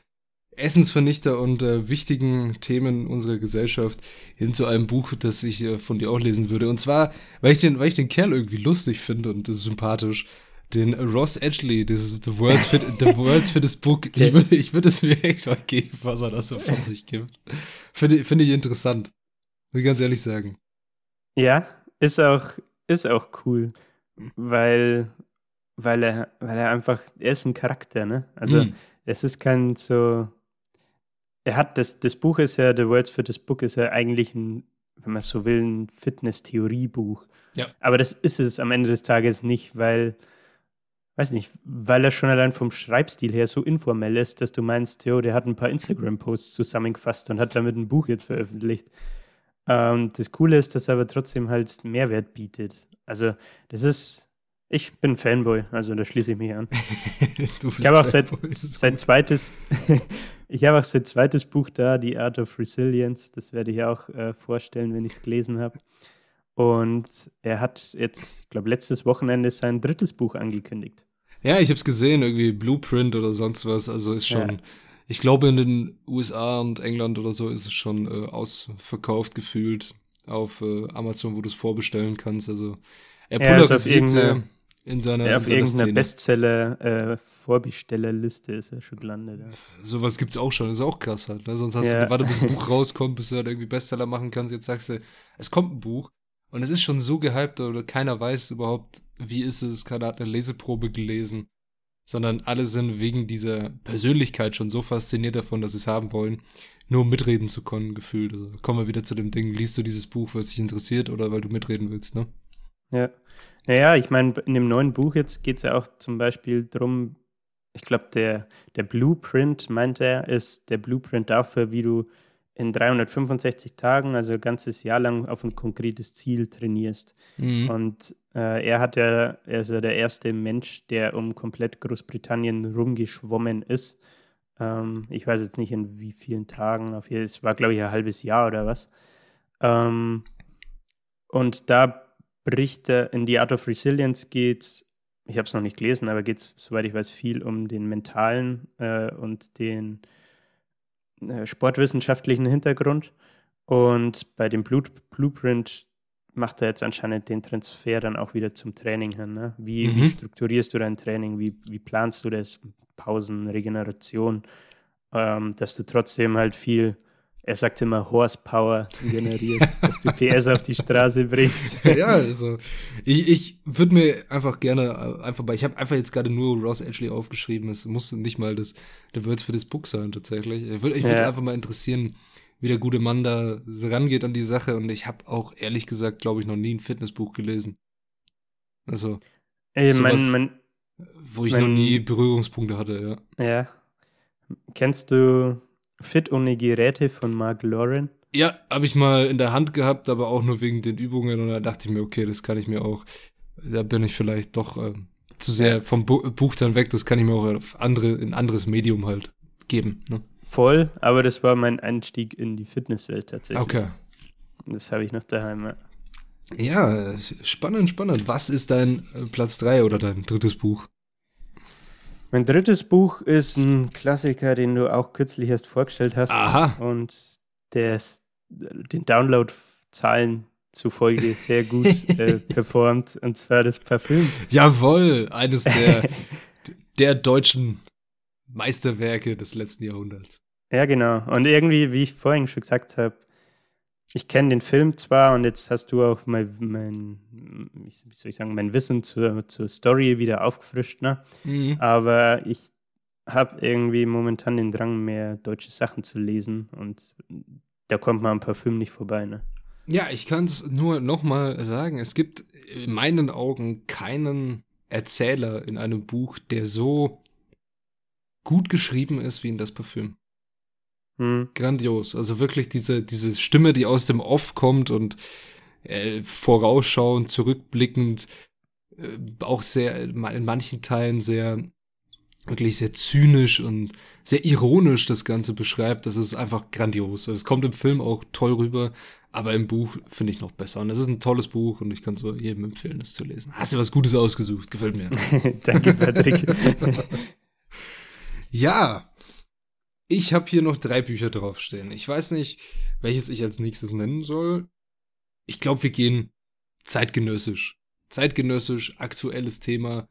Essensvernichter und äh, wichtigen Themen unserer Gesellschaft hin zu einem Buch, das ich äh, von dir auch lesen würde. Und zwar, weil ich den, weil ich den Kerl irgendwie lustig finde und sympathisch. Den Ross Edgley, das ist The World's, Fit, The World's Fittest Book. Okay. Ich würde ich würd es mir echt mal geben, was er da so von sich gibt. Finde finde ich interessant. Will ich ganz ehrlich sagen. Ja, ist auch, ist auch cool, weil, weil, er, weil er einfach, er ist ein Charakter, ne? Also Hm. es ist kein so, er hat, das, das Buch ist ja, The World's Fittest Book ist ja eigentlich ein, wenn man so will, ein Fitness-Theorie-Buch. Ja. Aber das ist es am Ende des Tages nicht, weil, weiß nicht, weil er schon allein vom Schreibstil her so informell ist, dass du meinst, jo, der hat ein paar Instagram-Posts zusammengefasst und hat damit ein Buch jetzt veröffentlicht. Ähm, das Coole ist, dass er aber trotzdem halt Mehrwert bietet. Also, das ist, ich bin Fanboy, also da schließe ich mich an. (laughs) Ich habe auch seit, gut. zweites, (laughs) ich habe auch sein zweites Buch da, The Art of Resilience. Das werde ich auch äh, vorstellen, wenn ich es gelesen habe. Und er hat jetzt, ich glaube, letztes Wochenende sein drittes Buch angekündigt. Ja, ich habe es gesehen, irgendwie Blueprint oder sonst was. Also ist schon, Ja. ich glaube in den USA und England oder so ist es schon äh, ausverkauft gefühlt auf äh, Amazon, wo du es vorbestellen kannst. Also er Ja, polarisiert sehr irgendeiner- in seiner, Ja, auf irgendeiner. Bestseller-Vorbestellerliste ist er schon gelandet. Ja. Sowas gibt's auch schon, ist auch krass halt. Ne? Sonst hast Ja. du gewartet, bis ein (laughs) Buch rauskommt, bis du halt irgendwie Bestseller machen kannst. Jetzt sagst du, es kommt ein Buch und es ist schon so gehypt oder keiner weiß überhaupt, wie ist es, keiner hat eine Leseprobe gelesen, sondern alle sind wegen dieser Persönlichkeit schon so fasziniert davon, dass sie es haben wollen, nur um mitreden zu können, gefühlt. Also kommen wir wieder zu dem Ding, liest du dieses Buch, weil es dich interessiert oder weil du mitreden willst, ne? Ja. Naja, ich meine, in dem neuen Buch jetzt geht es ja auch zum Beispiel darum, ich glaube, der, der Blueprint, meint er, ist der Blueprint dafür, wie du in 365 Tagen, also ein ganzes Jahr lang, auf ein konkretes Ziel trainierst. Mhm. Und äh, er hat ja, er ist ja der erste Mensch, der um komplett Großbritannien rumgeschwommen ist. Ähm, ich weiß jetzt nicht in wie vielen Tagen, auf jeden, es war, glaube ich, ein halbes Jahr oder was. Ähm, und da bricht er in die Art of Resilience geht's, ich habe es noch nicht gelesen, aber geht es, soweit ich weiß, viel um den mentalen äh, und den äh, sportwissenschaftlichen Hintergrund. Und bei dem Blueprint macht er jetzt anscheinend den Transfer dann auch wieder zum Training hin. Ne? Wie, mhm. wie strukturierst du dein Training? Wie, wie planst du das? Pausen, Regeneration, ähm, dass du trotzdem halt viel er sagt immer Horsepower generierst, (laughs) dass du PS auf die Straße bringst. (laughs) ja, also ich, ich würde mir einfach gerne einfach bei, ich habe einfach jetzt gerade nur Ross Ashley aufgeschrieben, es muss nicht mal das, der Words für das Book sein tatsächlich. Ich würde ich würd ja. einfach mal interessieren, wie der gute Mann da rangeht an die Sache und ich habe auch ehrlich gesagt, glaube ich, noch nie ein Fitnessbuch gelesen. Also, Ey, mein, mein, wo ich mein, noch nie Berührungspunkte hatte, ja. Ja. Kennst du Fit ohne Geräte von Mark Lauren. Ja, habe ich mal in der Hand gehabt, aber auch nur wegen den Übungen und da dachte ich mir, okay, das kann ich mir auch, da bin ich vielleicht doch äh, zu sehr vom Bu Buch dann weg, das kann ich mir auch auf andere, in anderes Medium halt geben. Ne? Voll, aber das war mein Einstieg in die Fitnesswelt tatsächlich. Okay. Das habe ich noch daheim. Ja, spannend, spannend. Was ist dein äh, Platz 3 oder dein drittes Buch? Mein drittes Buch ist ein Klassiker, den du auch kürzlich erst vorgestellt hast. Aha. Und der ist den Download-Zahlen zufolge sehr gut (laughs) äh, performt, und zwar das Parfüm. Jawohl, eines der, (laughs) der deutschen Meisterwerke des letzten Jahrhunderts. Ja, genau. Und irgendwie, wie ich vorhin schon gesagt habe, ich kenne den Film zwar und jetzt hast du auch mein, mein wie soll ich sagen, mein Wissen zur, zur Story wieder aufgefrischt, ne? Mhm. Aber ich habe irgendwie momentan den Drang, mehr deutsche Sachen zu lesen und da kommt man am Parfüm nicht vorbei, ne? Ja, ich kann es nur nochmal sagen, es gibt in meinen Augen keinen Erzähler in einem Buch, der so gut geschrieben ist wie in das Parfüm. Hm. Grandios. Also wirklich diese, diese Stimme, die aus dem Off kommt und äh, vorausschauend, zurückblickend, äh, auch sehr, in manchen Teilen sehr, wirklich sehr zynisch und sehr ironisch das Ganze beschreibt. Das ist einfach grandios. Es kommt im Film auch toll rüber, aber im Buch finde ich noch besser. Und es ist ein tolles Buch und ich kann es jedem empfehlen, das zu lesen. Hast du was Gutes ausgesucht? Gefällt mir. (laughs) Danke, Patrick. (laughs) ja, ich habe hier noch drei Bücher draufstehen. Ich weiß nicht, welches ich als nächstes nennen soll. Ich glaube, wir gehen zeitgenössisch. Zeitgenössisch, aktuelles Thema,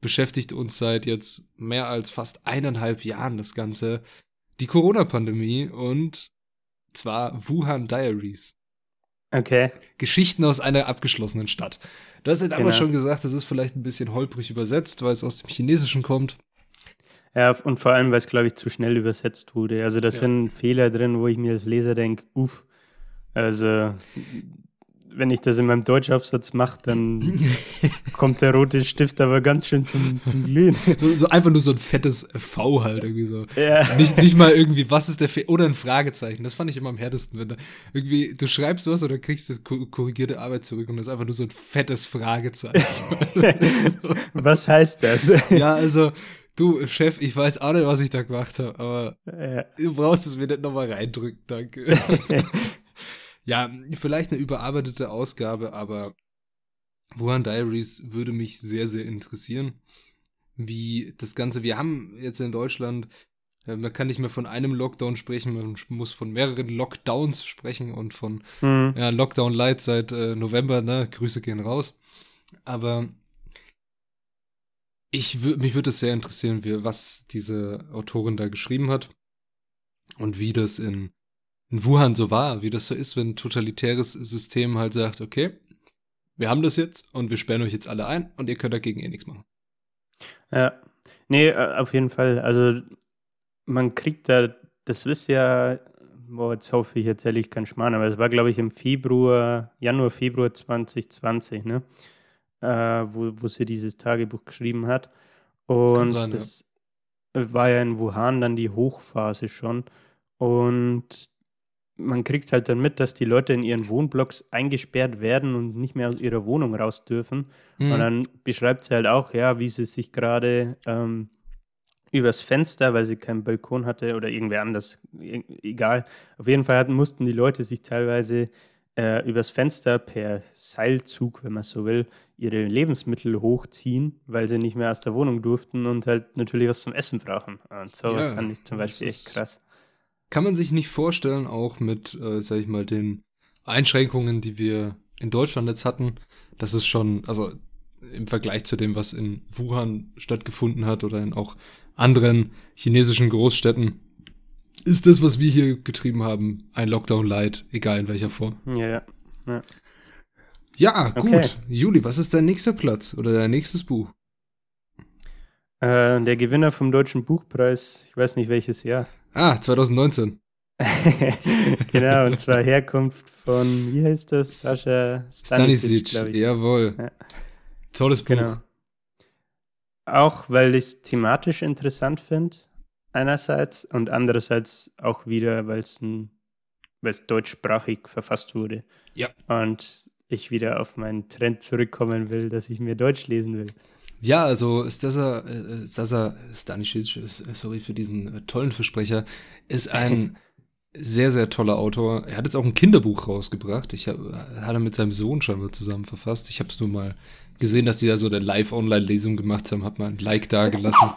beschäftigt uns seit jetzt mehr als fast eineinhalb Jahren das Ganze. Die Corona-Pandemie und zwar Wuhan Diaries. Okay. Geschichten aus einer abgeschlossenen Stadt. Du hast halt genau. aber schon gesagt, das ist vielleicht ein bisschen holprig übersetzt, weil es aus dem Chinesischen kommt. Ja, und vor allem, weil es, glaube ich, zu schnell übersetzt wurde. Also da ja. sind Fehler drin, wo ich mir als Leser denke, uff. Also wenn ich das in meinem Deutschaufsatz mache, dann (laughs) kommt der rote Stift aber ganz schön zum, zum Glühen. (laughs) So, so, einfach nur so ein fettes V halt irgendwie so. Ja. Nicht, nicht mal irgendwie, was ist der Fehler? Oder ein Fragezeichen. Das fand ich immer am härtesten, wenn da irgendwie, du schreibst was oder kriegst das korrigierte Arbeit zurück und das ist einfach nur so ein fettes Fragezeichen. (laughs) was heißt das? Ja, also, du, Chef, ich weiß auch nicht, was ich da gemacht habe, aber ja. du brauchst es mir nicht nochmal reindrücken, danke. (laughs) Ja, vielleicht eine überarbeitete Ausgabe, aber Wuhan Diaries würde mich sehr, sehr interessieren, wie das Ganze, wir haben jetzt in Deutschland, äh, man kann nicht mehr von einem Lockdown sprechen, man muss von mehreren Lockdowns sprechen und von mhm. ja, Lockdown Light seit äh, November, ne, Grüße gehen raus. Aber ich mich würde es sehr interessieren, wie, was diese Autorin da geschrieben hat und wie das in in Wuhan so war, wie das so ist, wenn ein totalitäres System halt sagt, okay, wir haben das jetzt und wir sperren euch jetzt alle ein und ihr könnt dagegen eh nichts machen. Ja, nee, äh, auf jeden Fall. Also man kriegt da, das ist ja, boah, jetzt hoffe ich, erzähle ich keinen Schmarrn, aber es war, glaube ich, im Februar, Januar, Februar 2020, ne? Äh, wo, wo sie dieses Tagebuch geschrieben hat. Und sein, das ja. war ja in Wuhan dann die Hochphase schon. Und man kriegt halt dann mit, dass die Leute in ihren Wohnblocks eingesperrt werden und nicht mehr aus ihrer Wohnung raus dürfen. Mhm. Und dann beschreibt sie halt auch, ja, wie sie sich gerade ähm, übers Fenster, weil sie keinen Balkon hatte oder irgendwer anders, e-, egal. Auf jeden Fall hatten, mussten die Leute sich teilweise äh, übers Fenster per Seilzug, wenn man so will, ihre Lebensmittel hochziehen, weil sie nicht mehr aus der Wohnung durften und halt natürlich was zum Essen brauchen. Und sowas ja, fand ich zum Beispiel echt krass. Kann man sich nicht vorstellen, auch mit, äh, sag ich mal, den Einschränkungen, die wir in Deutschland jetzt hatten, dass es schon, also im Vergleich zu dem, was in Wuhan stattgefunden hat oder in auch anderen chinesischen Großstädten, ist das, was wir hier getrieben haben, ein Lockdown Light, egal in welcher Form. Ja, ja. Ja, ja gut. Okay. Juli, was ist dein nächster Platz oder dein nächstes Buch? Äh, der Gewinner vom Deutschen Buchpreis, ich weiß nicht welches Jahr. Ah, 2019. (laughs) genau, und zwar Herkunft von, wie heißt das? Sascha Stanisic, Stanisic jawohl. Ja. Tolles Buch. Genau. Auch weil ich es thematisch interessant finde, einerseits, und andererseits auch wieder, weil es deutschsprachig verfasst wurde. Ja. Und ich wieder auf meinen Trend zurückkommen will, dass ich mir Deutsch lesen will. Ja, also Stasa, äh, Stasa Stanisic, äh, sorry für diesen äh, tollen Versprecher, ist ein (laughs) sehr, sehr toller Autor. Er hat jetzt auch ein Kinderbuch rausgebracht. Ich hab, hat er mit seinem Sohn schon mal zusammen verfasst. Ich habe es nur mal gesehen, dass die da so eine Live-Online-Lesung gemacht haben. Hab mal ein Like da gelassen.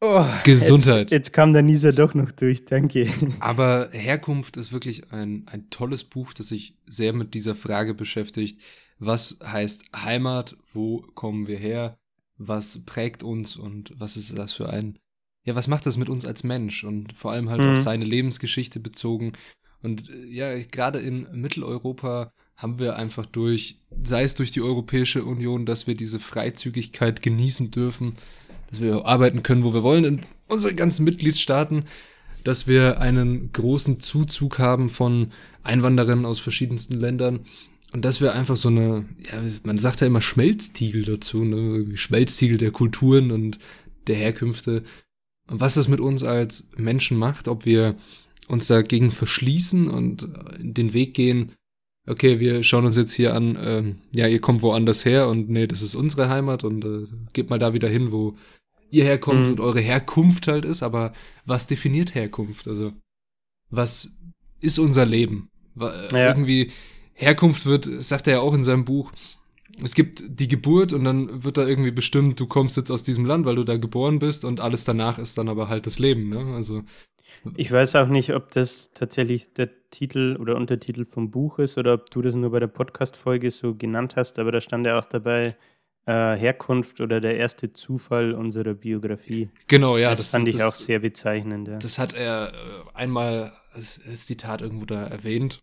Oh, Gesundheit. Jetzt, jetzt, kam der Nieser doch noch durch, danke. Aber Herkunft ist wirklich ein, ein tolles Buch, das sich sehr mit dieser Frage beschäftigt. Was heißt Heimat? Wo kommen wir her? was prägt uns und was ist das für ein, ja, was macht das mit uns als Mensch und vor allem halt mhm. auf seine Lebensgeschichte bezogen. Und äh, ja, gerade in Mitteleuropa haben wir einfach durch, sei es durch die Europäische Union, dass wir diese Freizügigkeit genießen dürfen, dass wir arbeiten können, wo wir wollen in unseren ganzen Mitgliedstaaten, dass wir einen großen Zuzug haben von Einwanderern aus verschiedensten Ländern und dass wir einfach so eine, ja, man sagt ja immer Schmelztiegel dazu, ne? Schmelztiegel der Kulturen und der Herkünfte. Und was das mit uns als Menschen macht, ob wir uns dagegen verschließen und den Weg gehen, okay, wir schauen uns jetzt hier an, ähm, ja, ihr kommt woanders her und nee, das ist unsere Heimat und äh, geht mal da wieder hin, wo ihr herkommt mhm. und eure Herkunft halt ist, aber was definiert Herkunft? Also, was ist unser Leben? Ja. Irgendwie Herkunft wird, sagt er ja auch in seinem Buch, es gibt die Geburt und dann wird da irgendwie bestimmt, du kommst jetzt aus diesem Land, weil du da geboren bist und alles danach ist dann aber halt das Leben, ne? Also. Ich weiß auch nicht, ob das tatsächlich der Titel oder Untertitel vom Buch ist oder ob du das nur bei der Podcast-Folge so genannt hast, aber da stand ja auch dabei, äh, Herkunft oder der erste Zufall unserer Biografie. Genau, ja. Das, das fand ich das, auch sehr bezeichnend. Ja. Das hat er äh, einmal als, als Zitat irgendwo da erwähnt.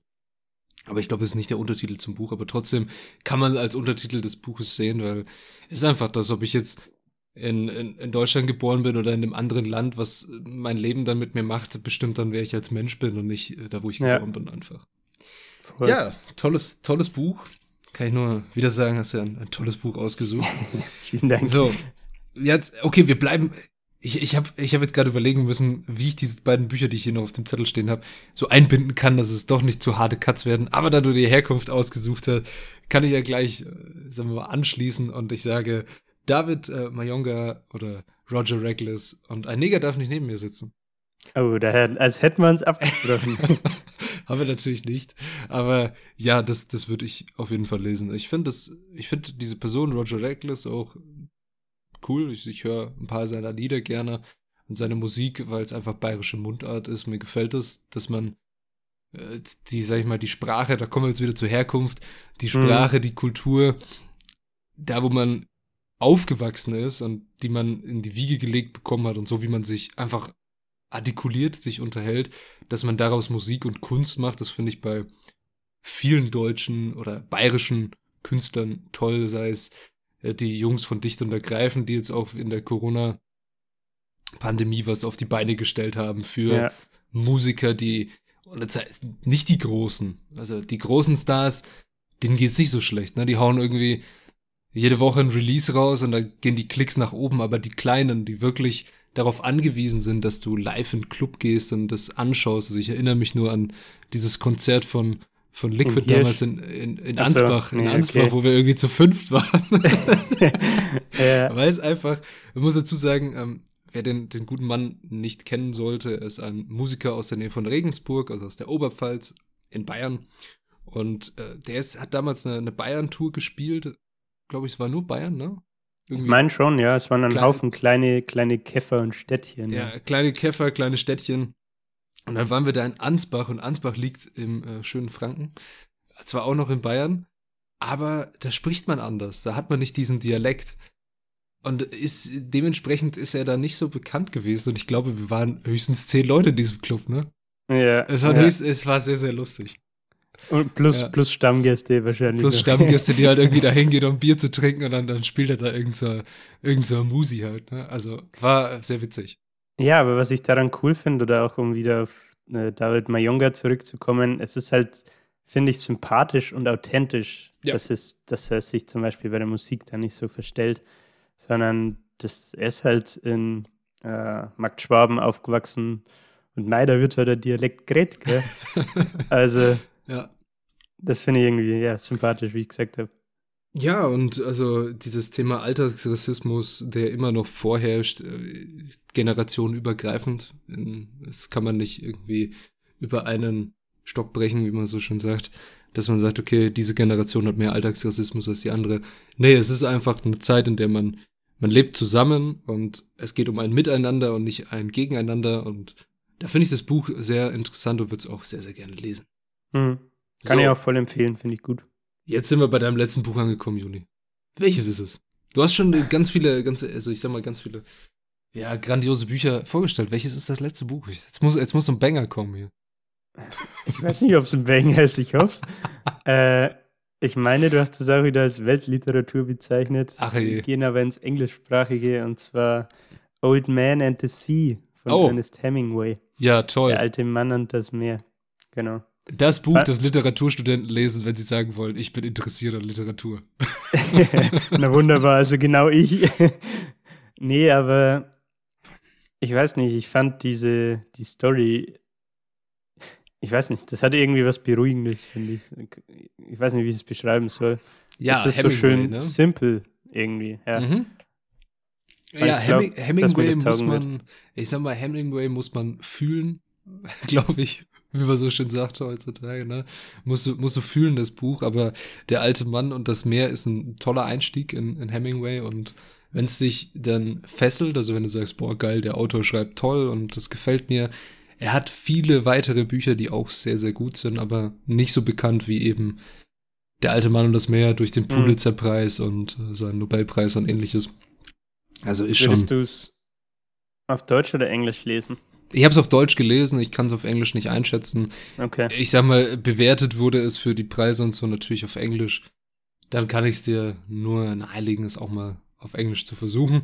Aber ich glaube, es ist nicht der Untertitel zum Buch, aber trotzdem kann man als Untertitel des Buches sehen, weil es ist einfach das, ob ich jetzt in, in, in Deutschland geboren bin oder in einem anderen Land, was mein Leben dann mit mir macht, bestimmt dann, wer ich als Mensch bin und nicht äh, da, wo ich ja. geboren bin, einfach. Voll. Ja, tolles, tolles Buch. Kann ich nur wieder sagen, hast du ja ein, ein tolles Buch ausgesucht. (laughs) Vielen Dank. So, jetzt, okay, wir bleiben ich, ich habe ich hab jetzt gerade überlegen müssen, wie ich diese beiden Bücher, die ich hier noch auf dem Zettel stehen habe, so einbinden kann, dass es doch nicht zu harte Cuts werden. Aber da du die Herkunft ausgesucht hast, kann ich ja gleich, äh, sagen wir mal, anschließen und ich sage, David äh, Mayonga oder Roger Reckless und ein Neger darf nicht neben mir sitzen. Oh, daher, als hätten wir uns abgesprochen. (laughs) (laughs) Haben wir natürlich nicht. Aber ja, das, das würde ich auf jeden Fall lesen. Ich finde finde diese Person, Roger Reckless, auch cool. Ich, ich höre ein paar seiner Lieder gerne und seine Musik, weil es einfach bayerische Mundart ist. Mir gefällt es, dass man äh, die, sag ich mal, die Sprache, da kommen wir jetzt wieder zur Herkunft, die mhm. Sprache, mhm. die Kultur, da wo man aufgewachsen ist und die man in die Wiege gelegt bekommen hat und so wie man sich einfach artikuliert, sich unterhält, dass man daraus Musik und Kunst macht, das finde ich bei vielen deutschen oder bayerischen Künstlern toll, sei es äh, die Jungs von Dicht und Ergreifen, die jetzt auch in der Corona-Pandemie was auf die Beine gestellt haben für ja. Musiker, die nicht die Großen. Also die großen Stars, denen geht's nicht so schlecht. Ne? Die hauen irgendwie jede Woche ein Release raus und da gehen die Klicks nach oben. Aber die Kleinen, die wirklich darauf angewiesen sind, dass du live in den Club gehst und das anschaust. Also ich erinnere mich nur an dieses Konzert von von Liquid damals in, in, in Ansbach, so, nee, in Ansbach, okay. wo wir irgendwie zu fünft waren. (laughs) (laughs) ja. Weil es einfach, man muss dazu sagen, ähm, wer den, den guten Mann nicht kennen sollte, ist ein Musiker aus der Nähe von Regensburg, also aus der Oberpfalz in Bayern. Und äh, der ist, hat damals eine, eine Bayern-Tour gespielt. Glaube ich, es war nur Bayern, ne? Irgendwie ich meine schon, ja. Es waren ein kleine, Haufen kleine, kleine Käfer und Städtchen. Ja, ja, kleine Käfer, kleine Städtchen. Und dann waren wir da in Ansbach und Ansbach liegt im äh, schönen Franken. Zwar auch noch in Bayern, aber da spricht man anders. Da hat man nicht diesen Dialekt. Und ist, dementsprechend ist er da nicht so bekannt gewesen. Und ich glaube, wir waren höchstens zehn Leute in diesem Club, ne? Ja. Es war, ja. Höchst, es war sehr, sehr lustig. Und plus, ja. plus Stammgäste wahrscheinlich. Plus Stammgäste, die halt irgendwie (laughs) da hingehen, um Bier zu trinken und dann, dann spielt er da irgend so, irgend so Musi halt. Ne? Also war sehr witzig. Ja, aber was ich daran cool finde, oder auch um wieder auf äh, David Mayonga zurückzukommen, es ist halt, finde ich, sympathisch und authentisch, ja. dass, es, dass er sich zum Beispiel bei der Musik da nicht so verstellt sondern das, er ist halt in äh, Markt Schwaben aufgewachsen und leider wird halt der Dialekt geredet, gell? (laughs) also, ja. das finde ich irgendwie ja, sympathisch, wie ich gesagt habe. Ja, und also dieses Thema Alltagsrassismus, der immer noch vorherrscht, äh, generationenübergreifend, das kann man nicht irgendwie über einen Stock brechen, wie man so schon sagt, dass man sagt, okay, diese Generation hat mehr Alltagsrassismus als die andere. Nee, es ist einfach eine Zeit, in der man man lebt zusammen und es geht um ein Miteinander und nicht ein Gegeneinander. Und da finde ich das Buch sehr interessant und würde es auch sehr, sehr gerne lesen. Mhm. Kann so. ich auch voll empfehlen, finde ich gut. Jetzt sind wir bei deinem letzten Buch angekommen, Juni. Welches ist es? Du hast schon ganz viele, ganz, also ich sag mal, ganz viele, ja, grandiose Bücher vorgestellt. Welches ist das letzte Buch? Jetzt muss, jetzt muss ein Banger kommen hier. Ich weiß nicht, ob es ein Banger ist, ich hoffe es. (laughs) äh, ich meine, du hast das auch wieder als Weltliteratur bezeichnet. Ach je. Wir gehen aber ins Englischsprachige und zwar Old Man and the Sea von oh. Ernest Hemingway. Ja, toll. Der alte Mann und das Meer. Genau. Das Buch, das Literaturstudenten lesen, wenn sie sagen wollen, ich bin interessiert an Literatur. (laughs) Na wunderbar, also genau ich. (laughs) nee, aber ich weiß nicht, ich fand diese, die Story ich weiß nicht, das hat irgendwie was Beruhigendes, finde ich. Ich weiß nicht, wie ich es beschreiben soll. Ja, es ist Hemingway, so schön ne? simpel irgendwie. Ja, mhm. ja glaub, Hemingway muss man, ich sag mal, Hemingway muss man fühlen, (laughs) glaube ich, (laughs) wie man so schön sagt heutzutage, ne? Musst du, musst du fühlen, das Buch, aber der alte Mann und das Meer ist ein toller Einstieg in, in Hemingway und wenn es dich dann fesselt, also wenn du sagst, boah, geil, der Autor schreibt toll und das gefällt mir, er hat viele weitere Bücher, die auch sehr, sehr gut sind, aber nicht so bekannt wie eben Der alte Mann und das Meer durch den mhm. Pulitzerpreis mhm. und äh, seinen Nobelpreis und ähnliches. Also ist Würdest schon. Würdest du es auf Deutsch oder Englisch lesen? Ich habe es auf Deutsch gelesen, ich kann es auf Englisch nicht einschätzen. Okay. Ich sag mal, bewertet wurde es für die Preise und so natürlich auf Englisch. Dann kann ich es dir nur nahelegen, es auch mal auf Englisch zu versuchen.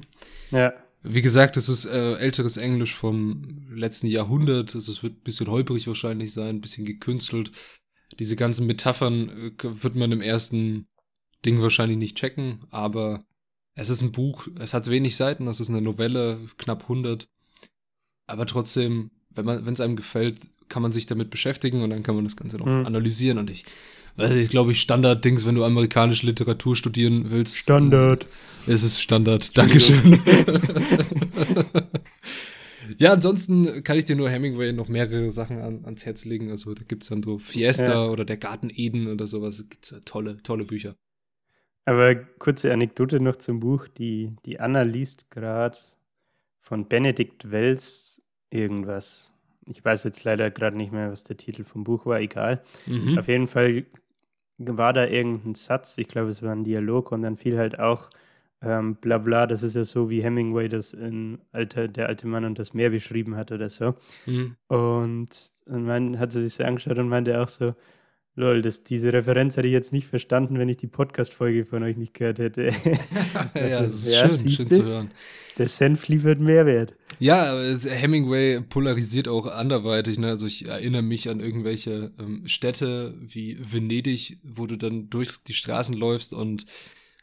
Ja. Wie gesagt, es ist äh, älteres Englisch vom letzten Jahrhundert. Also es wird ein bisschen holprig wahrscheinlich sein, ein bisschen gekünstelt. Diese ganzen Metaphern äh, wird man im ersten Ding wahrscheinlich nicht checken, aber es ist ein Buch, es hat wenig Seiten, es ist eine Novelle, knapp 100. Aber trotzdem, wenn man, wenn es einem gefällt, kann man sich damit beschäftigen und dann kann man das Ganze noch mhm. analysieren. Und ich, weil ich glaube, ich Standard-Dings, wenn du amerikanische Literatur studieren willst. Standard. Es ist Standard. Dankeschön. (laughs) ja, ansonsten kann ich dir nur Hemingway noch mehrere Sachen an, ans Herz legen. Also da gibt es dann so Fiesta ja. oder der Garten Eden oder sowas. Gibt's tolle, tolle Bücher. Aber kurze Anekdote noch zum Buch. Die, die Anna liest gerade von Benedikt Wells irgendwas. Ich weiß jetzt leider gerade nicht mehr, was der Titel vom Buch war, egal. Mhm. Auf jeden Fall war da irgendein Satz, ich glaube, es war ein Dialog und dann fiel halt auch ähm, bla bla, das ist ja so, wie Hemingway das in Alter, der alte Mann und das Meer beschrieben hat oder so. Mhm. Und, und man hat so das angeschaut und meinte auch so, Lol, das, diese Referenz hätte ich jetzt nicht verstanden, wenn ich die Podcast-Folge von euch nicht gehört hätte. (laughs) (laughs) ja, das ist ja, schön, schön zu hören. Der Senf liefert Mehrwert. Ja, Hemingway polarisiert auch anderweitig. Ne? Also ich erinnere mich an irgendwelche ähm, Städte wie Venedig, wo du dann durch die Straßen läufst und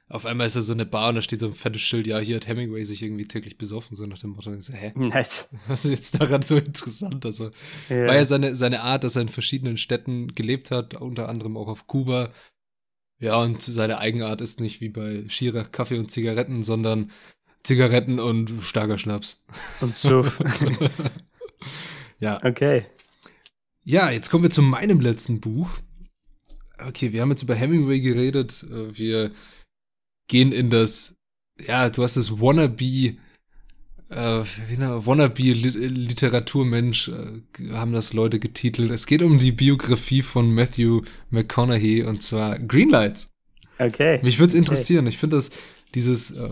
auf einmal ist da so eine Bar und da steht so ein fettes Schild, ja, hier hat Hemingway sich irgendwie täglich besoffen, so nach dem Motto. Ich so, hä? Nice. (laughs) Was ist jetzt daran so interessant? Also, ja. war ja seine, seine Art, dass er in verschiedenen Städten gelebt hat, unter anderem auch auf Kuba. Ja, und seine Eigenart ist nicht wie bei Schirach Kaffee und Zigaretten, sondern Zigaretten und starker Schnaps. Und so. (laughs) ja. Okay. Ja, jetzt kommen wir zu meinem letzten Buch. Okay, wir haben jetzt über Hemingway geredet. Äh, wir gehen in das, ja, du hast das Wannabe, äh, Wannabe-Literaturmensch, äh, haben das Leute getitelt. Es geht um die Biografie von Matthew McConaughey und zwar Greenlights. Okay. Mich würde es interessieren. Okay. Ich finde das, dieses, äh,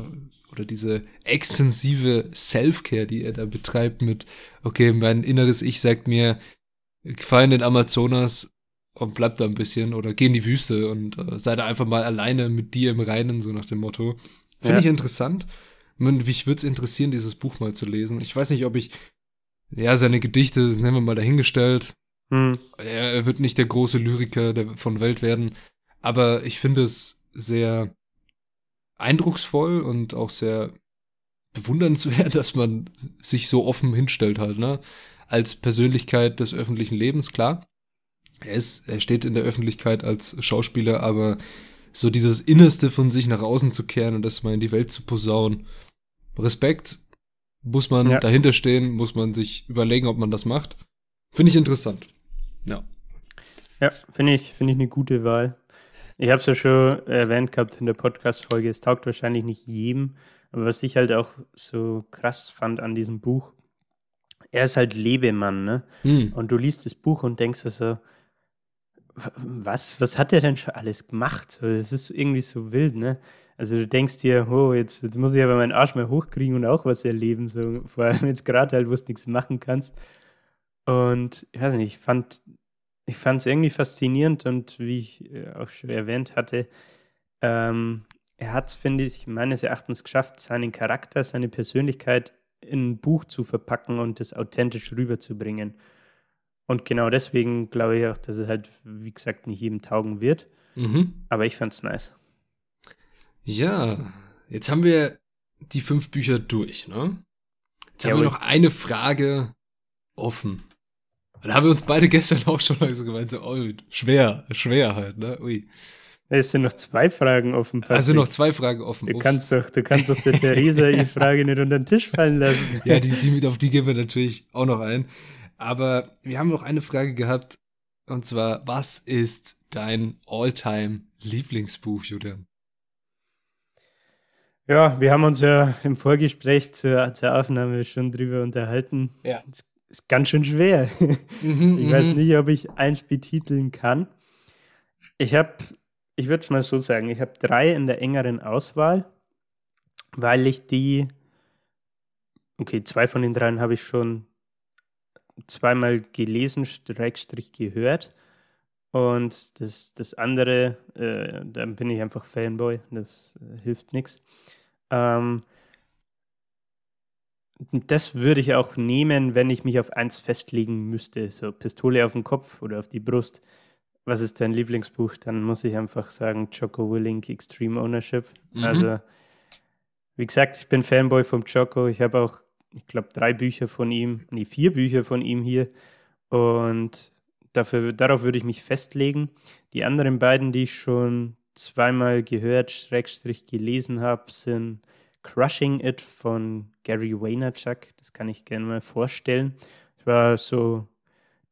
oder diese extensive Self-Care, die er da betreibt mit, okay, mein inneres Ich sagt mir, fahr in den Amazonas und bleib da ein bisschen oder geh in die Wüste und äh, sei da einfach mal alleine mit dir im Reinen, so nach dem Motto. Finde ja. ich interessant. Mich würde es interessieren, dieses Buch mal zu lesen. Ich weiß nicht, ob ich, ja, seine Gedichte, nennen wir mal dahingestellt. Hm. Er, er, wird nicht der große Lyriker der, von Welt werden, aber ich finde es sehr eindrucksvoll und auch sehr bewundernswert, (laughs) dass man sich so offen hinstellt halt, ne? Als Persönlichkeit des öffentlichen Lebens, klar er ist, er steht in der Öffentlichkeit als Schauspieler, aber so dieses Innerste von sich nach außen zu kehren und das mal in die Welt zu posaunen. Respekt. Muss man ja. dahinter stehen, muss man sich überlegen, ob man das macht. Finde ich interessant. Ja. Ja, finde ich, finde ich eine gute Wahl. Ich habe es ja schon erwähnt gehabt in der Podcast-Folge, es taugt wahrscheinlich nicht jedem, aber was ich halt auch so krass fand an diesem Buch, er ist halt Lebemann, ne? Hm. Und du liest das Buch und denkst so, was, was hat der denn schon alles gemacht? Das ist irgendwie so wild, ne? Also du denkst dir, oh, jetzt, jetzt muss ich aber meinen Arsch mal hochkriegen und auch was erleben, so vor allem jetzt gerade halt, wo du nichts machen kannst. Und ich weiß nicht, ich fand ich es irgendwie faszinierend und wie ich äh, auch schon erwähnt hatte, ähm, er hat es, finde ich, meines Erachtens geschafft, seinen Charakter, seine Persönlichkeit in ein Buch zu verpacken und das authentisch rüberzubringen. Und genau deswegen glaube ich auch, dass es halt, wie gesagt, nicht jedem taugen wird. Mhm. Aber ich fand es nice. Ja, jetzt haben wir die fünf Bücher durch, ne? Jetzt Jawohl. haben wir noch eine Frage offen. Da haben wir uns beide gestern (laughs) auch schon mal so gemeint, so, oh, schwer, schwer halt, ne? Ui. Es sind noch zwei Fragen offen. Patrick. Also noch zwei Fragen offen. Du kannst doch, du kannst doch der Theresa (laughs) die Frage nicht unter den Tisch fallen lassen. Ja, die, die, auf die gehen wir natürlich auch noch ein. Aber wir haben noch eine Frage gehabt. Und zwar, was ist dein All-Time-Lieblingsbuch, Julian? Ja, wir haben uns ja im Vorgespräch zur, zur Aufnahme schon drüber unterhalten. Ja. Es ist ganz schön schwer. (laughs) Mhm, ich weiß mhm. nicht, ob ich eins betiteln kann. Ich habe, ich würde es mal so sagen, ich habe drei in der engeren Auswahl, weil ich die, okay, zwei von den dreien habe ich schon zweimal gelesen, Streckstrich gehört. Und das, das andere, äh, da bin ich einfach Fanboy, das äh, hilft nichts. Ähm, das würde ich auch nehmen, wenn ich mich auf eins festlegen müsste. So Pistole auf den Kopf oder auf die Brust. Was ist dein Lieblingsbuch? Dann muss ich einfach sagen Choco Willink Extreme Ownership. Mhm. Also, wie gesagt, ich bin Fanboy vom Choco. Ich habe auch ich glaube, drei Bücher von ihm, nee, vier Bücher von ihm hier. Und dafür, darauf würde ich mich festlegen. Die anderen beiden, die ich schon zweimal gehört, Schrägstrich gelesen habe, sind Crushing It von Gary Vaynerchuk. Das kann ich gerne mal vorstellen. Das war so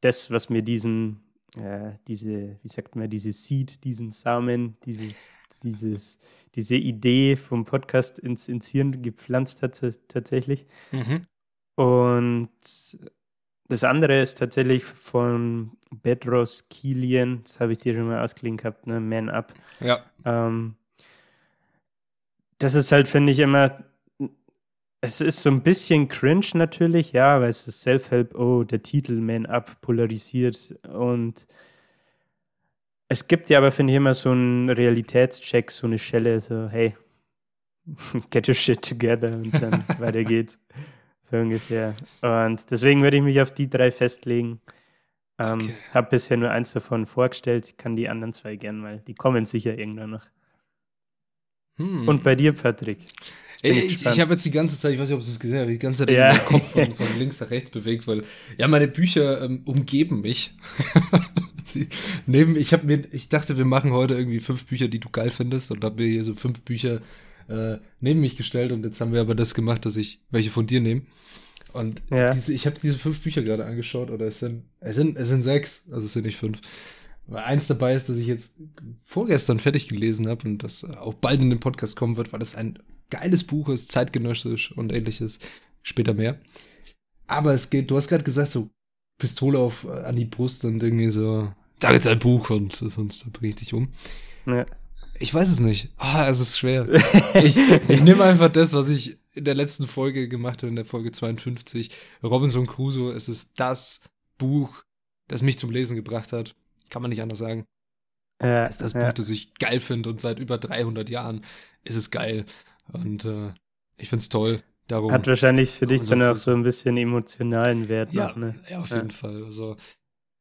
das, was mir diesen, äh, diese, wie sagt man, diese Seed, diesen Samen, dieses, dieses diese Idee vom Podcast ins, ins Hirn gepflanzt hat tatsächlich. Mhm. Und das andere ist tatsächlich von Bedros Kilian, das habe ich dir schon mal ausgeliehen gehabt, ne? Man Up. Ja. Ähm, das ist halt, finde ich, immer, es ist so ein bisschen cringe natürlich, ja, weil es ist Self-Help, oh, der Titel Man Up polarisiert und Es gibt ja aber, finde ich, immer so einen Realitätscheck, so eine Schelle, so, hey, (laughs) get your shit together und dann (laughs) weiter geht's. So ungefähr. Und deswegen würde ich mich auf die drei festlegen. Ähm, okay. Habe bisher nur eins davon vorgestellt. Ich kann die anderen zwei gern mal. Die kommen sicher irgendwann noch. Hm. Und bei dir, Patrick? Ich, ich, ich habe jetzt die ganze Zeit, ich weiß nicht, ob du es gesehen hast, die ganze Zeit ja. den Kopf von, von, links nach rechts bewegt, weil ja, meine Bücher ähm, umgeben mich. (laughs) Sie, neben, ich habe mir, ich dachte, wir machen heute irgendwie fünf Bücher, die du geil findest, und habe mir hier so fünf Bücher äh, neben mich gestellt und jetzt haben wir aber das gemacht, dass ich welche von dir nehme. Und ja. diese, ich habe diese fünf Bücher gerade angeschaut, oder es sind, es sind, es sind sechs, also es sind nicht fünf. Weil eins dabei ist, dass ich jetzt vorgestern fertig gelesen habe und das auch bald in den Podcast kommen wird, weil das ein geiles Buch ist, zeitgenössisch und ähnliches. Später mehr. Aber es geht, du hast gerade gesagt, so Pistole auf, an die Brust und irgendwie so, sag jetzt ein Buch und sonst bringe ich dich um. Ja. Ich weiß es nicht. Ah, es ist schwer. (laughs) ich, ich nehme einfach das, was ich in der letzten Folge gemacht habe, in der Folge 52. Robinson Crusoe. Es ist das Buch, das mich zum Lesen gebracht hat. Kann man nicht anders sagen. Ja, es ist das ja. Buch, das ich geil finde und seit über 300 Jahren ist es geil. Und äh, ich finde es toll. Darum, Hat wahrscheinlich für dich dann auch so ein bisschen emotionalen Wert. Ja, noch, ne? ja auf jeden Fall. Also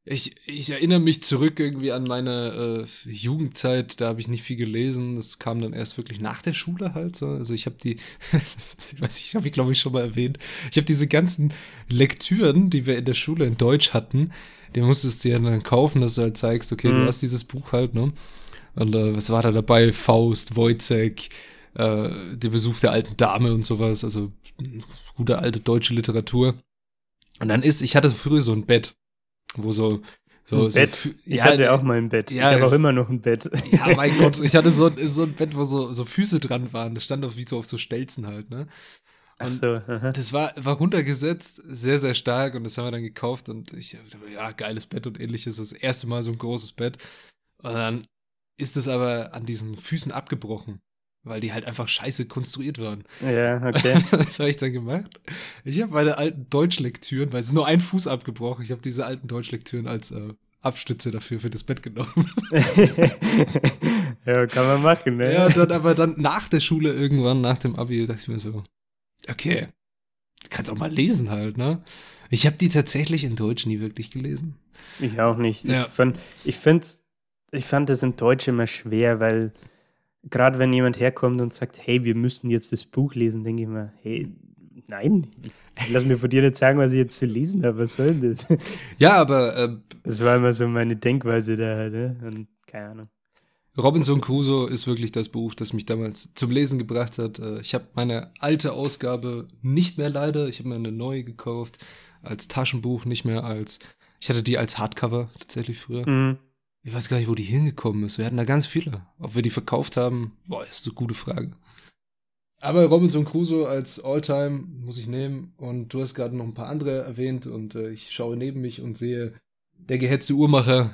ich, ich erinnere mich zurück irgendwie an meine äh, Jugendzeit, da habe ich nicht viel gelesen. Das kam dann erst wirklich nach der Schule halt. So. Also ich habe die, (laughs) ich weiß nicht, habe ich glaube ich schon mal erwähnt. Ich habe diese ganzen Lektüren, die wir in der Schule in Deutsch hatten, die musstest du ja dann kaufen, dass du halt zeigst, okay, mhm. du hast dieses Buch halt, ne? Und äh, was war da dabei? Faust, Wojcek, äh, der Besuch der alten Dame und sowas. Also gute alte deutsche Literatur. Und dann ist, ich hatte früher so ein Bett wo so so, ein so Bett. Ich ja, hatte auch mal ein Bett. Ja, ich habe auch immer noch ein Bett. (laughs) Ja, mein Gott, ich hatte so, (laughs) so ein Bett, wo so, so Füße dran waren. Das stand auf wie so auf so Stelzen halt, ne? Und so, das war, war runtergesetzt, sehr, sehr stark und das haben wir dann gekauft und ich, ja, geiles Bett und ähnliches. Das erste Mal so ein großes Bett. Und dann ist es aber an diesen Füßen abgebrochen weil die halt einfach scheiße konstruiert waren. Ja, okay. (laughs) Was habe ich dann gemacht? Ich habe meine alten Deutschlektüren, weil es ist nur ein Fuß abgebrochen, ich habe diese alten Deutschlektüren als äh, Abstütze dafür für das Bett genommen. (laughs) ja, kann man machen, ne? Ja, dann aber dann nach der Schule irgendwann, nach dem Abi, dachte ich mir so, okay, du kannst auch mal lesen halt, ne? Ich habe die tatsächlich in Deutsch nie wirklich gelesen. Ich auch nicht. Ja. Ich, fand, ich, find's, ich fand das in Deutsch immer schwer, weil gerade wenn jemand herkommt und sagt, hey, wir müssen jetzt das Buch lesen, denke ich mir, hey, nein, lass mir von dir nicht sagen, was ich jetzt zu lesen habe, was soll denn das? (laughs) Ja, aber äh, das war immer so meine Denkweise da, ne? Und keine Ahnung. Robinson Crusoe ist wirklich das Buch, das mich damals zum Lesen gebracht hat. Äh, ich habe meine alte Ausgabe nicht mehr leider, ich habe mir eine neue gekauft, als Taschenbuch, nicht mehr als, ich hatte die als Hardcover tatsächlich früher. Mhm. Ich weiß gar nicht, wo die hingekommen ist. Wir hatten da ganz viele. Ob wir die verkauft haben, boah, ist eine gute Frage. Aber Robinson Crusoe als Alltime muss ich nehmen. Und du hast gerade noch ein paar andere erwähnt. Und äh, ich schaue neben mich und sehe der gehetzte Uhrmacher.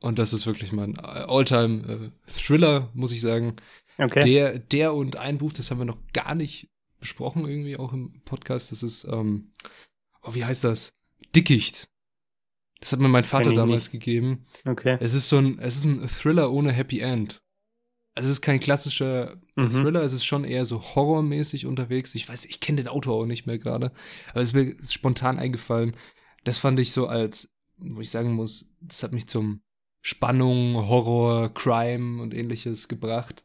Und das ist wirklich mein Alltime äh, Thriller, muss ich sagen. Okay. Der, der und ein Buch, das haben wir noch gar nicht besprochen, irgendwie auch im Podcast. Das ist, ähm, oh, wie heißt das? Dickicht. Das hat mir mein Vater damals nicht. gegeben. Okay. Es ist so ein, es ist ein Thriller ohne Happy End. Also es ist kein klassischer mhm. Thriller, es ist schon eher so horrormäßig unterwegs. Ich weiß, ich kenne den Autor auch nicht mehr gerade, aber es ist mir spontan eingefallen. Das fand ich so als, wo ich sagen muss, das hat mich zum Spannung, Horror, Crime und ähnliches gebracht.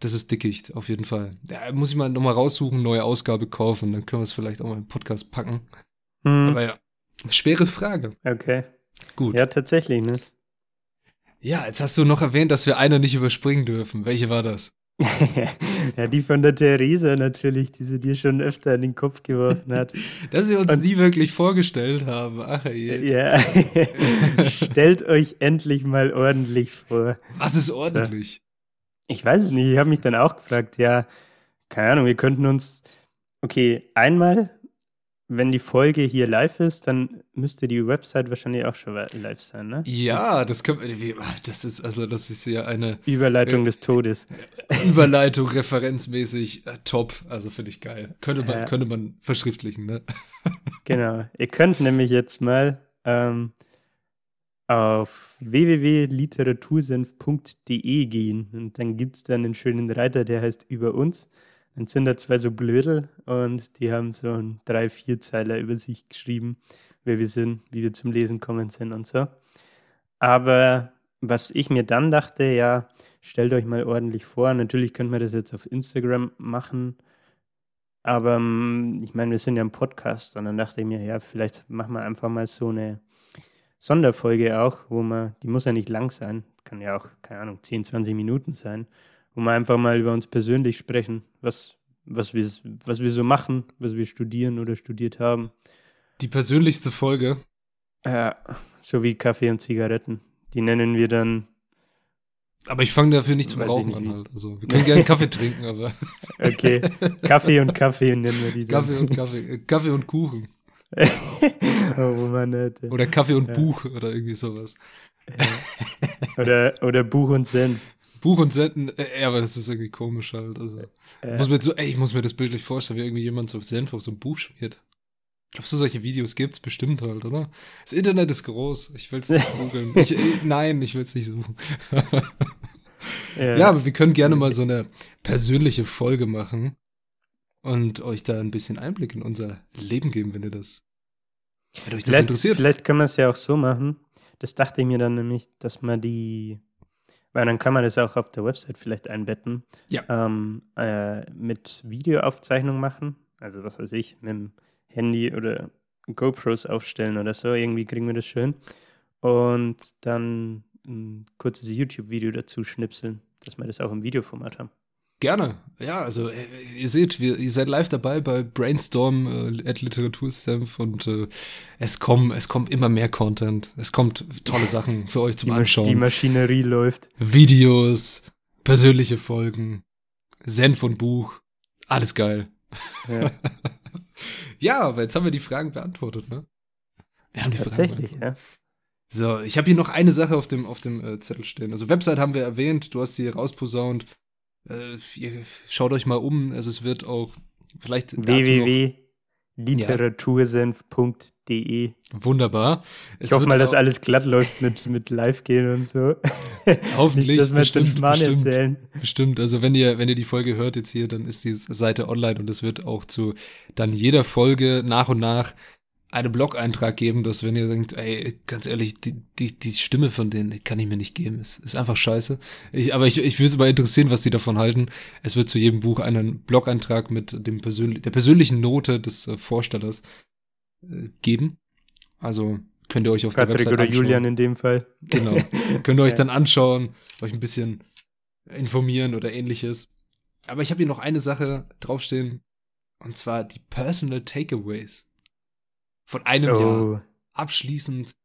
Das ist Dickicht, auf jeden Fall. Da muss ich mal nochmal raussuchen, neue Ausgabe kaufen, dann können wir es vielleicht auch mal im Podcast packen. Mhm. Aber ja, Schwere Frage. Okay. Gut. Ja, tatsächlich, ne? Ja, jetzt hast du noch erwähnt, dass wir eine nicht überspringen dürfen. Welche war das? (laughs) ja, die von der Theresa natürlich, die sie dir schon öfter in den Kopf geworfen hat. (laughs) Dass wir uns Und, nie wirklich vorgestellt haben. Ach je. Ja. (laughs) Stellt euch endlich mal ordentlich vor. Was ist ordentlich? So. Ich weiß es nicht. Ich habe mich dann auch gefragt, ja, keine Ahnung, wir könnten uns, okay, einmal wenn die Folge hier live ist, dann müsste die Website wahrscheinlich auch schon live sein, ne? Ja, das können das ist also das ist ja eine Überleitung äh, des Todes. Überleitung referenzmäßig äh, top, also finde ich geil. Könnte man ja. könnte man verschriftlichen, ne? (laughs) genau. Ihr könnt nämlich jetzt mal ähm, auf www.literatursenf.de gehen und dann gibt es dann einen schönen Reiter, der heißt Über uns. Dann sind da zwei so Blödel und die haben so ein drei, vier Zeiler über sich geschrieben, wer wir sind, wie wir zum Lesen kommen sind und so. Aber was ich mir dann dachte, ja, stellt euch mal ordentlich vor. Natürlich könnte man das jetzt auf Instagram machen, aber ähm, ich meine, wir sind ja im Podcast und dann dachte ich mir, ja, vielleicht machen wir einfach mal so eine Sonderfolge auch, wo man, die muss ja nicht lang sein, kann ja auch, keine Ahnung, 10, 20 Minuten sein, wo wir einfach mal über uns persönlich sprechen, was, was, wir, was wir so machen, was wir studieren oder studiert haben. Die persönlichste Folge. Ja, so wie Kaffee und Zigaretten. Die nennen wir dann. Aber ich fange dafür nicht zum Rauchen nicht an halt. Also, wir können gerne Kaffee trinken, aber. (laughs) Okay. Kaffee und Kaffee nennen wir die dann. Kaffee und Kaffee. Äh, Kaffee und Kuchen. (laughs) oh Mann, Alter. Oder Kaffee und ja. Buch oder irgendwie sowas. Ja. Oder, oder Buch und Senf. Buch und Senf, äh, aber das ist irgendwie komisch halt. Also, ja. muss mir so, ey, ich muss mir das bildlich vorstellen, wie irgendwie jemand so Senf auf so ein Buch schmiert. Glaubst du, solche Videos gibt es bestimmt halt, oder? Das Internet ist groß. Ich will es nicht (laughs) googeln. Ich, äh, nein, ich will es nicht suchen. ja. ja, aber wir können gerne mal so eine persönliche Folge machen und euch da ein bisschen Einblick in unser Leben geben, wenn ihr das, wenn euch das vielleicht, interessiert. Vielleicht können wir es ja auch so machen. Das dachte ich mir dann nämlich, dass man die, weil dann kann man das auch auf der Website vielleicht einbetten, ja. ähm, äh, mit Videoaufzeichnung machen. Also was weiß ich, mit dem Handy oder GoPros aufstellen oder so. Irgendwie kriegen wir das schön. Und dann ein kurzes YouTube-Video dazu schnipseln, dass wir das auch im Videoformat haben. Gerne. Ja, also äh, ihr seht, wir, ihr seid live dabei bei Brainstorm äh, at Literaturstamp und äh, es kommen, es kommt immer mehr Content. Es kommt tolle Sachen für euch zum die Anschauen. Die Maschinerie läuft. Videos, persönliche Folgen, Senf und Buch, alles geil. Ja. (laughs) ja, aber jetzt haben wir die Fragen beantwortet, ne? Wir haben die Tatsächlich, Fragen ja. So, ich habe hier noch eine Sache auf dem, auf dem äh, Zettel stehen. Also Website haben wir erwähnt, du hast sie rausposaunt. Äh, ihr, schaut euch mal um, also es wird auch vielleicht www.literatursenf.de Wunderbar. Es ich hoffe mal, dass alles glatt läuft mit, mit Live-Gehen und so. (laughs) Hoffentlich, Nicht, dass bestimmt, bestimmt, erzählen. bestimmt. Also wenn ihr, wenn ihr die Folge hört jetzt hier, dann ist die Seite online und es wird auch zu dann jeder Folge nach und nach einen Blog-Eintrag geben, dass wenn ihr denkt, ey, ganz ehrlich, die, die, die Stimme von denen kann ich mir nicht geben. Es ist einfach scheiße. Ich, aber ich, ich würde es mal interessieren, was die davon halten. Es wird zu jedem Buch einen Blog-Eintrag mit dem persönlich, der persönlichen Note des äh, Vorstellers äh, geben. Also könnt ihr euch auf Patrick der Website oder anschauen. Julian in dem Fall. Genau. (laughs) könnt ihr euch dann anschauen, euch ein bisschen informieren oder ähnliches. Aber ich habe hier noch eine Sache draufstehen. Und zwar die Personal Takeaways von einem oh. Jahr. Abschließend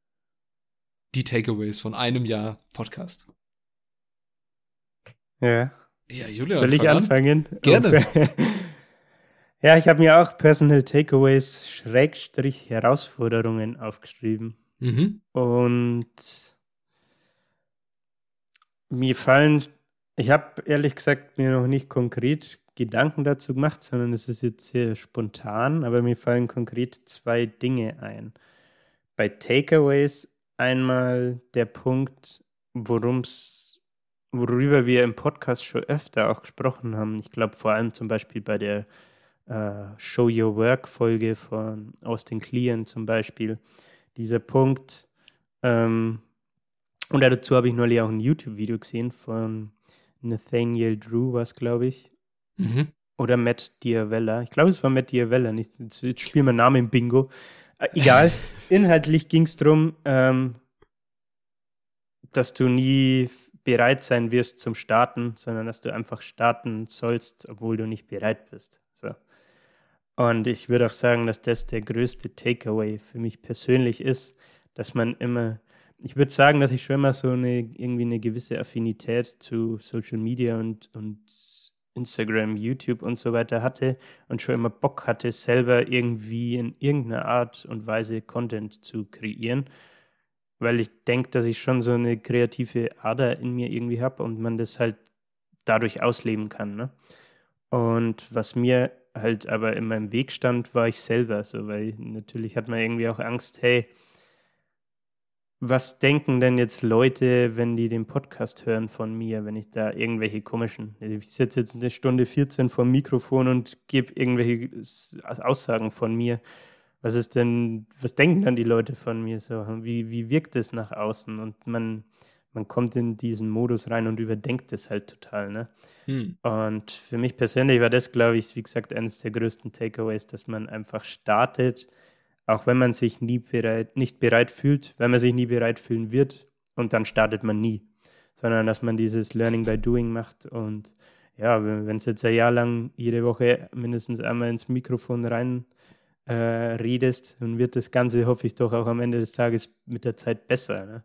die Takeaways von einem Jahr Podcast. Ja. Ja, Julia. Soll ich anfangen? Gerne. (laughs) ja, ich habe mir auch Personal Takeaways Schrägstrich Herausforderungen aufgeschrieben. Mhm. Und mir fallen, ich habe ehrlich gesagt mir noch nicht konkret Gedanken dazu gemacht, sondern es ist jetzt sehr spontan, aber mir fallen konkret zwei Dinge ein. Bei Takeaways einmal der Punkt, worum's, worüber wir im Podcast schon öfter auch gesprochen haben. Ich glaube vor allem zum Beispiel bei der äh, Show Your Work Folge von Austin Kleon zum Beispiel. Dieser Punkt, ähm, und dazu habe ich neulich auch ein YouTube-Video gesehen von Nathaniel Drew, was glaube ich, Mhm. Oder Matt Diavella. Ich glaube, es war Matt Diavella. Nicht, jetzt spielen wir Namen im Bingo. Äh, egal. (laughs) Inhaltlich ging es darum, ähm, dass du nie bereit sein wirst zum Starten, sondern dass du einfach starten sollst, obwohl du nicht bereit bist. So. Und ich würde auch sagen, dass das der größte Takeaway für mich persönlich ist, dass man immer, ich würde sagen, dass ich schon immer so eine irgendwie eine gewisse Affinität zu Social Media und, und Instagram, YouTube und so weiter hatte und schon immer Bock hatte, selber irgendwie in irgendeiner Art und Weise Content zu kreieren, weil ich denke, dass ich schon so eine kreative Ader in mir irgendwie habe und man das halt dadurch ausleben kann. Ne? Und was mir halt aber in meinem Weg stand, war ich selber so, weil natürlich hat man irgendwie auch Angst, hey, was denken denn jetzt Leute, wenn die den Podcast hören von mir, wenn ich da irgendwelche komischen, ich sitze jetzt eine Stunde 14 vor dem Mikrofon und gebe irgendwelche Aussagen von mir. Was ist denn, was denken dann die Leute von mir so? Wie, wie wirkt es nach außen? Und man, man kommt in diesen Modus rein und überdenkt es halt total, ne? Hm. Und für mich persönlich war das, glaube ich, wie gesagt, eines der größten Takeaways, dass man einfach startet, auch wenn man sich nie bereit, nicht bereit fühlt, wenn man sich nie bereit fühlen wird und dann startet man nie, sondern dass man dieses Learning by Doing macht und ja, wenn es jetzt ein Jahr lang jede Woche mindestens einmal ins Mikrofon rein äh, redest, dann wird das Ganze, hoffe ich, doch auch am Ende des Tages mit der Zeit besser. Ne?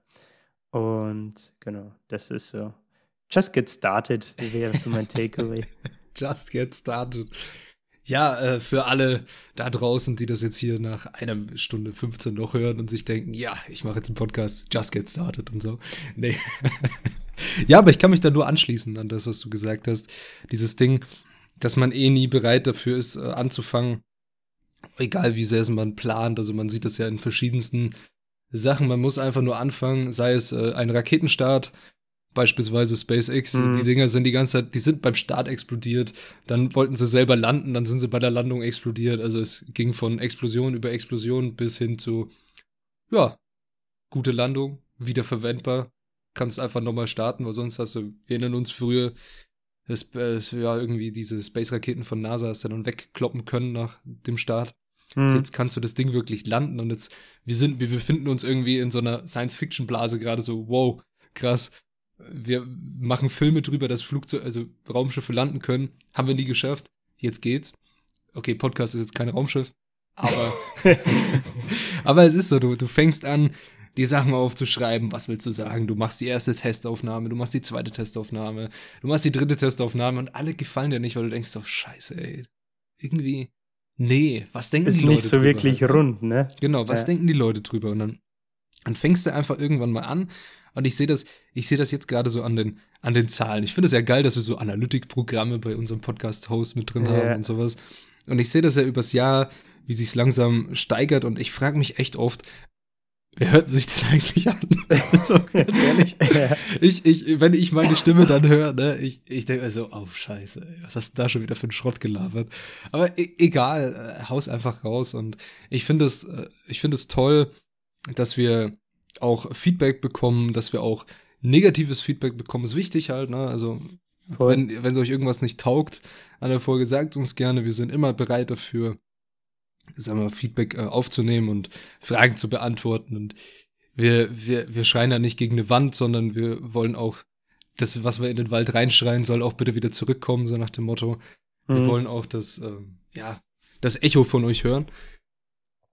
Und genau, das ist so. Just get started, wäre so mein (laughs) Takeaway. Just get started. Ja, äh, für alle da draußen, die das jetzt hier nach einer Stunde 15 noch hören und sich denken, ja, ich mache jetzt einen Podcast, just get started und so. Nee. (laughs) ja, aber ich kann mich da nur anschließen an das, was du gesagt hast. Dieses Ding, dass man eh nie bereit dafür ist, äh, anzufangen. Egal wie sehr man plant. Also man sieht das ja in verschiedensten Sachen. Man muss einfach nur anfangen, sei es äh, ein Raketenstart, beispielsweise SpaceX, mhm. die Dinger sind die ganze Zeit, die sind beim Start explodiert, dann wollten sie selber landen, dann sind sie bei der Landung explodiert. Also es ging von Explosion über Explosion bis hin zu, ja, gute Landung, wiederverwendbar. Kannst einfach nochmal starten, weil sonst hast du, wir erinnern uns früher, es, es, ja, irgendwie diese Space-Raketen von NASA hast du dann wegkloppen können nach dem Start. Mhm. Jetzt kannst du das Ding wirklich landen und jetzt, wir sind, wir befinden uns irgendwie in so einer Science-Fiction-Blase gerade so, wow, krass, wir machen Filme drüber, dass Flugzeuge, also Raumschiffe landen können. Haben wir nie geschafft. Jetzt geht's. Okay, Podcast ist jetzt kein Raumschiff, aber, (laughs) aber es ist so, du, du fängst an, die Sachen aufzuschreiben, was willst du sagen? Du machst die erste Testaufnahme, du machst die zweite Testaufnahme, du machst die dritte Testaufnahme und alle gefallen dir nicht, weil du denkst so, scheiße, ey, irgendwie, nee, was denken ist die Leute Ist nicht so drüber? wirklich rund, ne? Genau, was ja. denken die Leute drüber? Und dann, dann fängst du einfach irgendwann mal an und ich sehe das, ich sehe das jetzt gerade so an den, an den Zahlen. Ich finde es ja geil, dass wir so Analytikprogramme bei unserem Podcast-Host mit drin haben und sowas. Und ich sehe das ja übers Jahr, wie sich langsam steigert. Und ich frage mich echt oft, Wer hört sich das (laughs) eigentlich an? also, ganz ehrlich. (laughs) Ja. Ich, ich, wenn ich meine Stimme dann höre, ne, ich, ich denke mir so, oh Scheiße, was hast du da schon wieder für einen Schrott gelabert? Aber e egal, äh, haus einfach raus. Und ich finde es, äh, ich finde es toll, dass wir auch Feedback bekommen, dass wir auch negatives Feedback bekommen, ist wichtig halt, ne? Also, Voll. wenn, wenn euch irgendwas nicht taugt an der Folge, sagt uns gerne. Wir sind immer bereit dafür, sagen wir, Feedback äh, aufzunehmen und Fragen zu beantworten. Und wir, wir, wir schreien da nicht gegen eine Wand, sondern wir wollen auch das, was wir in den Wald reinschreien, soll auch bitte wieder zurückkommen, so nach dem Motto. Mhm. Wir wollen auch das, äh, ja, das Echo von euch hören.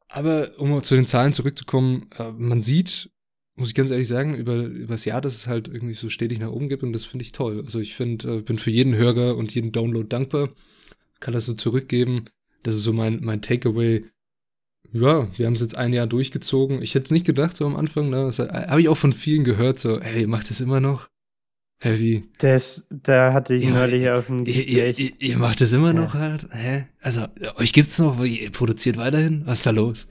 Aber um zu den Zahlen zurückzukommen, äh, man sieht, muss ich ganz ehrlich sagen, über, über das Jahr, dass es halt irgendwie so stetig nach oben gibt und das finde ich toll. Also ich finde, äh, bin für jeden Hörer und jeden Download dankbar, kann das so zurückgeben. Das ist so mein, mein Takeaway. Ja, wir haben es jetzt ein Jahr durchgezogen. Ich hätte es nicht gedacht, so am Anfang, ne? Das habe ich auch von vielen gehört, so, hey, macht das immer noch? Heavy. Das, da hatte ich ja, neulich auch ein Gespräch. Ihr, ihr, ihr macht das immer ja. noch halt? Hä? Also, euch gibt's noch, ihr produziert weiterhin? Was ist da los?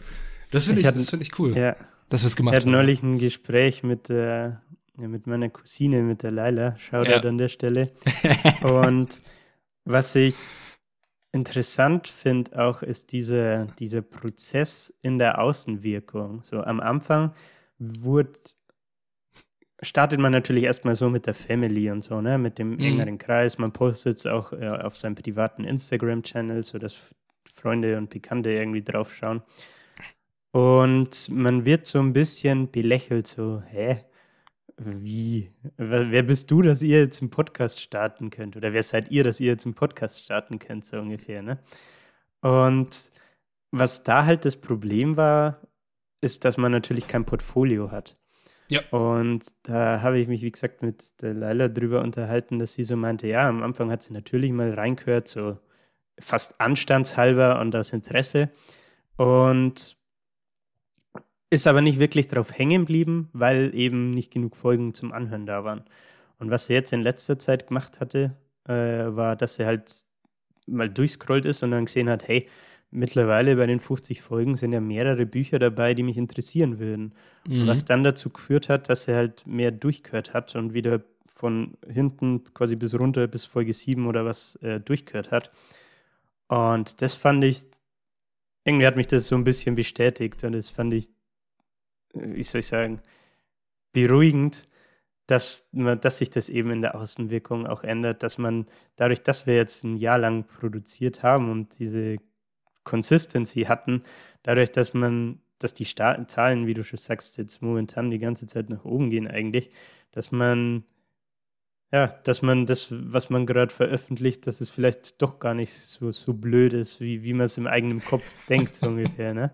Das finde ich, ich das finde ich cool. Ja. Dass wir es gemacht haben. Ich hatte neulich ein Gespräch mit, äh, mit meiner Cousine, mit der Laila. Shoutout ja. an der Stelle. (laughs) Und was ich interessant finde auch, ist diese, dieser Prozess in der Außenwirkung. So am Anfang wurde startet man natürlich erstmal so mit der Family und so, ne, mit dem mhm. engeren Kreis. Man postet es auch äh, auf seinem privaten Instagram-Channel, sodass Freunde und Bekannte irgendwie draufschauen. Und man wird so ein bisschen belächelt, so, hä? Wie? Wer bist du, dass ihr jetzt einen Podcast starten könnt? Oder wer seid ihr, dass ihr jetzt einen Podcast starten könnt, so ungefähr, ne? Und was da halt das Problem war, ist, dass man natürlich kein Portfolio hat. Ja. Und da habe ich mich, wie gesagt, mit der Leila drüber unterhalten, dass sie so meinte, ja, am Anfang hat sie natürlich mal reingehört, so fast anstandshalber und aus Interesse. Und ist aber nicht wirklich drauf hängen geblieben, weil eben nicht genug Folgen zum Anhören da waren. Und was sie jetzt in letzter Zeit gemacht hatte, äh, war, dass sie halt mal durchscrollt ist und dann gesehen hat, hey, mittlerweile bei den 50 Folgen sind ja mehrere Bücher dabei, die mich interessieren würden. Mhm. Was dann dazu geführt hat, dass er halt mehr durchgehört hat und wieder von hinten quasi bis runter bis Folge 7 oder was äh, durchgehört hat. Und das fand ich, irgendwie hat mich das so ein bisschen bestätigt und das fand ich, wie soll ich sagen, beruhigend, dass, man, dass sich das eben in der Außenwirkung auch ändert, dass man dadurch, dass wir jetzt ein Jahr lang produziert haben und diese Consistency hatten, dadurch, dass man, dass die Zahlen, wie du schon sagst, jetzt momentan die ganze Zeit nach oben gehen eigentlich, dass man ja, dass man das, was man gerade veröffentlicht, dass es vielleicht doch gar nicht so, so blöd ist, wie, wie man es im eigenen Kopf denkt, so (laughs) ungefähr, ne?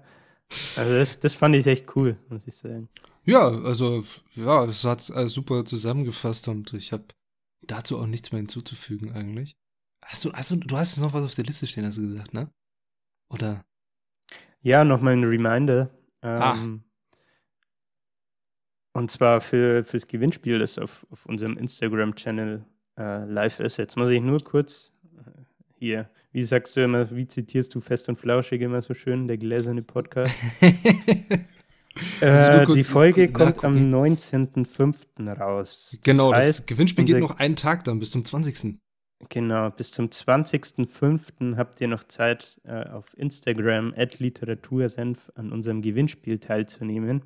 Also das, das fand ich echt cool, muss ich sagen. Ja, also, ja, es hat äh, super zusammengefasst und ich habe dazu auch nichts mehr hinzuzufügen eigentlich. Hast du, hast du, du hast noch was auf der Liste stehen, hast du gesagt, ne? Oder? Ja, nochmal ein Reminder. Ah. Ähm, Und zwar für, fürs Gewinnspiel, das auf, auf unserem Instagram-Channel äh, live ist. Jetzt muss ich nur kurz äh, hier, wie sagst du immer, wie zitierst du fest und flauschig immer so schön, der gläserne Podcast? (laughs) Also äh, kurz die Folge kommt am 19.05. raus. genau, das heißt, Gewinnspiel geht noch einen Tag dann, bis zum 20. Genau, bis zum 20.05. habt ihr noch Zeit, äh, auf Instagram at Literatursenf an unserem Gewinnspiel teilzunehmen.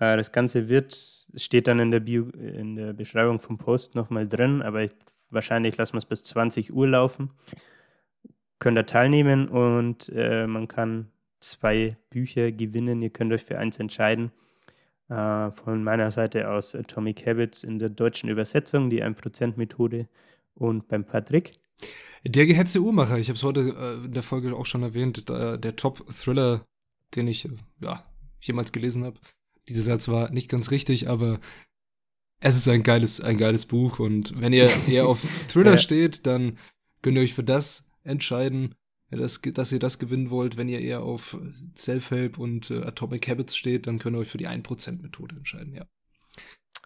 Äh, das Ganze wird, steht dann in der, Bio, in der Beschreibung vom Post nochmal drin, aber ich, wahrscheinlich lassen wir es bis 20 Uhr laufen. Könnt ihr teilnehmen und äh, man kann zwei Bücher gewinnen. Ihr könnt euch für eins entscheiden. Äh, von meiner Seite aus Atomic Habits in der deutschen Übersetzung, die 1%-Methode und beim Patrick. Der gehetzte Uhrmacher, ich habe es heute äh, in der Folge auch schon erwähnt, der, der Top-Thriller, den ich äh, ja, jemals gelesen habe. Dieser Satz war nicht ganz richtig, aber es ist ein geiles, ein geiles Buch und wenn ihr eher auf (laughs) Thriller Ja. steht, dann könnt ihr euch für das entscheiden, dass, dass ihr das gewinnen wollt. Wenn ihr eher auf Self-Help und äh, Atomic Habits steht, dann könnt ihr euch für die 1%-Methode entscheiden, ja.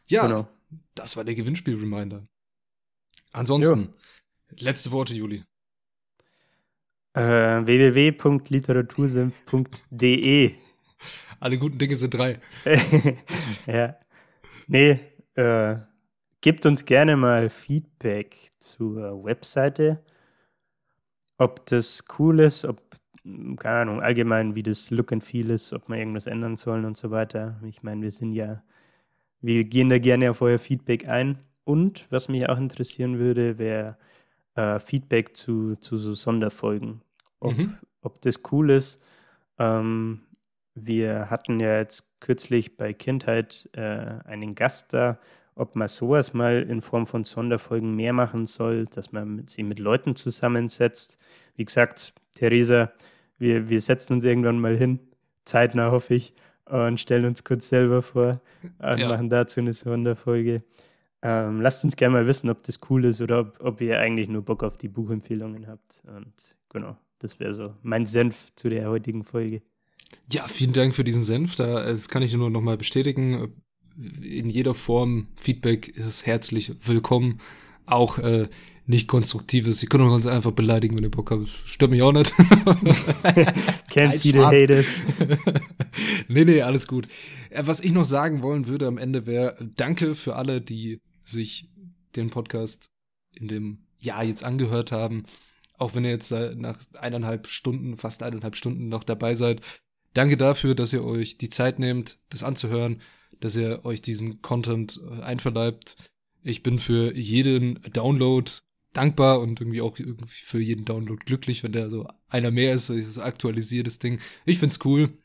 Ja, Genau. das war der Gewinnspiel-Reminder. Ansonsten, letzte Worte, Juli. Äh, www.literatursenf.de (laughs) Alle guten Dinge sind drei. (laughs) ja. Nee, äh, gebt uns gerne mal Feedback zur Webseite. Ob das cool ist, ob, keine Ahnung, allgemein, wie das Look and Feel ist, ob wir irgendwas ändern sollen und so weiter. Ich meine, wir sind ja, wir gehen da gerne auf euer Feedback ein. Und was mich auch interessieren würde, wäre äh, Feedback zu, zu so Sonderfolgen. Ob, Mhm. ob das cool ist. Ähm, wir hatten ja jetzt kürzlich bei Kindheit äh, einen Gast da, ob man sowas mal in Form von Sonderfolgen mehr machen soll, dass man mit, sie mit Leuten zusammensetzt. Wie gesagt, Theresa, wir, wir setzen uns irgendwann mal hin, zeitnah hoffe ich, und stellen uns kurz selber vor und Ja. machen dazu eine Sonderfolge. Ähm, lasst uns gerne mal wissen, ob das cool ist oder ob, ob ihr eigentlich nur Bock auf die Buchempfehlungen habt. Und genau, das wäre so mein Senf zu der heutigen Folge. Ja, vielen Dank für diesen Senf. Da, das kann ich nur noch mal bestätigen. In jeder Form Feedback ist herzlich willkommen. Auch äh, nicht konstruktives. Sie können uns einfach beleidigen, wenn ihr Bock habt. Stört mich auch nicht. Can't see the haters. nee, nee, alles gut. Äh, Was ich noch sagen wollen würde am Ende wäre, danke für alle, die sich den Podcast in dem Jahr jetzt angehört haben. Auch wenn ihr jetzt nach eineinhalb Stunden, fast eineinhalb Stunden noch dabei seid. Danke dafür, dass ihr euch die Zeit nehmt, das anzuhören, dass ihr euch diesen Content äh, einverleibt. Ich bin für jeden Download dankbar und irgendwie auch irgendwie für jeden Download glücklich, wenn der so einer mehr ist, dieses aktualisiertes Ding. Ich find's cool.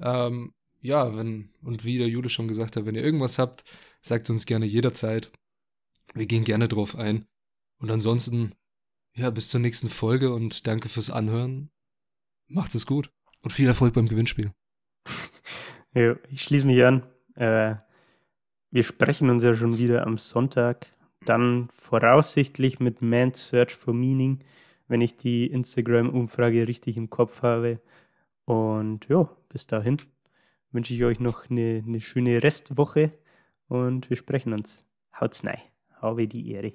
Ähm, ja, wenn, und wie der Jule schon gesagt hat, wenn ihr irgendwas habt, sagt uns gerne jederzeit. Wir gehen gerne drauf ein. Und ansonsten, ja, bis zur nächsten Folge und danke fürs Anhören. Macht's es gut und viel Erfolg beim Gewinnspiel. (laughs) Ja, ich schließe mich an. Äh, wir sprechen uns ja schon wieder am Sonntag. Dann voraussichtlich mit Man's Search for Meaning, wenn ich die Instagram-Umfrage richtig im Kopf habe. Und ja, bis dahin wünsche ich euch noch eine, eine schöne Restwoche und wir sprechen uns. Haut's nein. Habe die Ehre.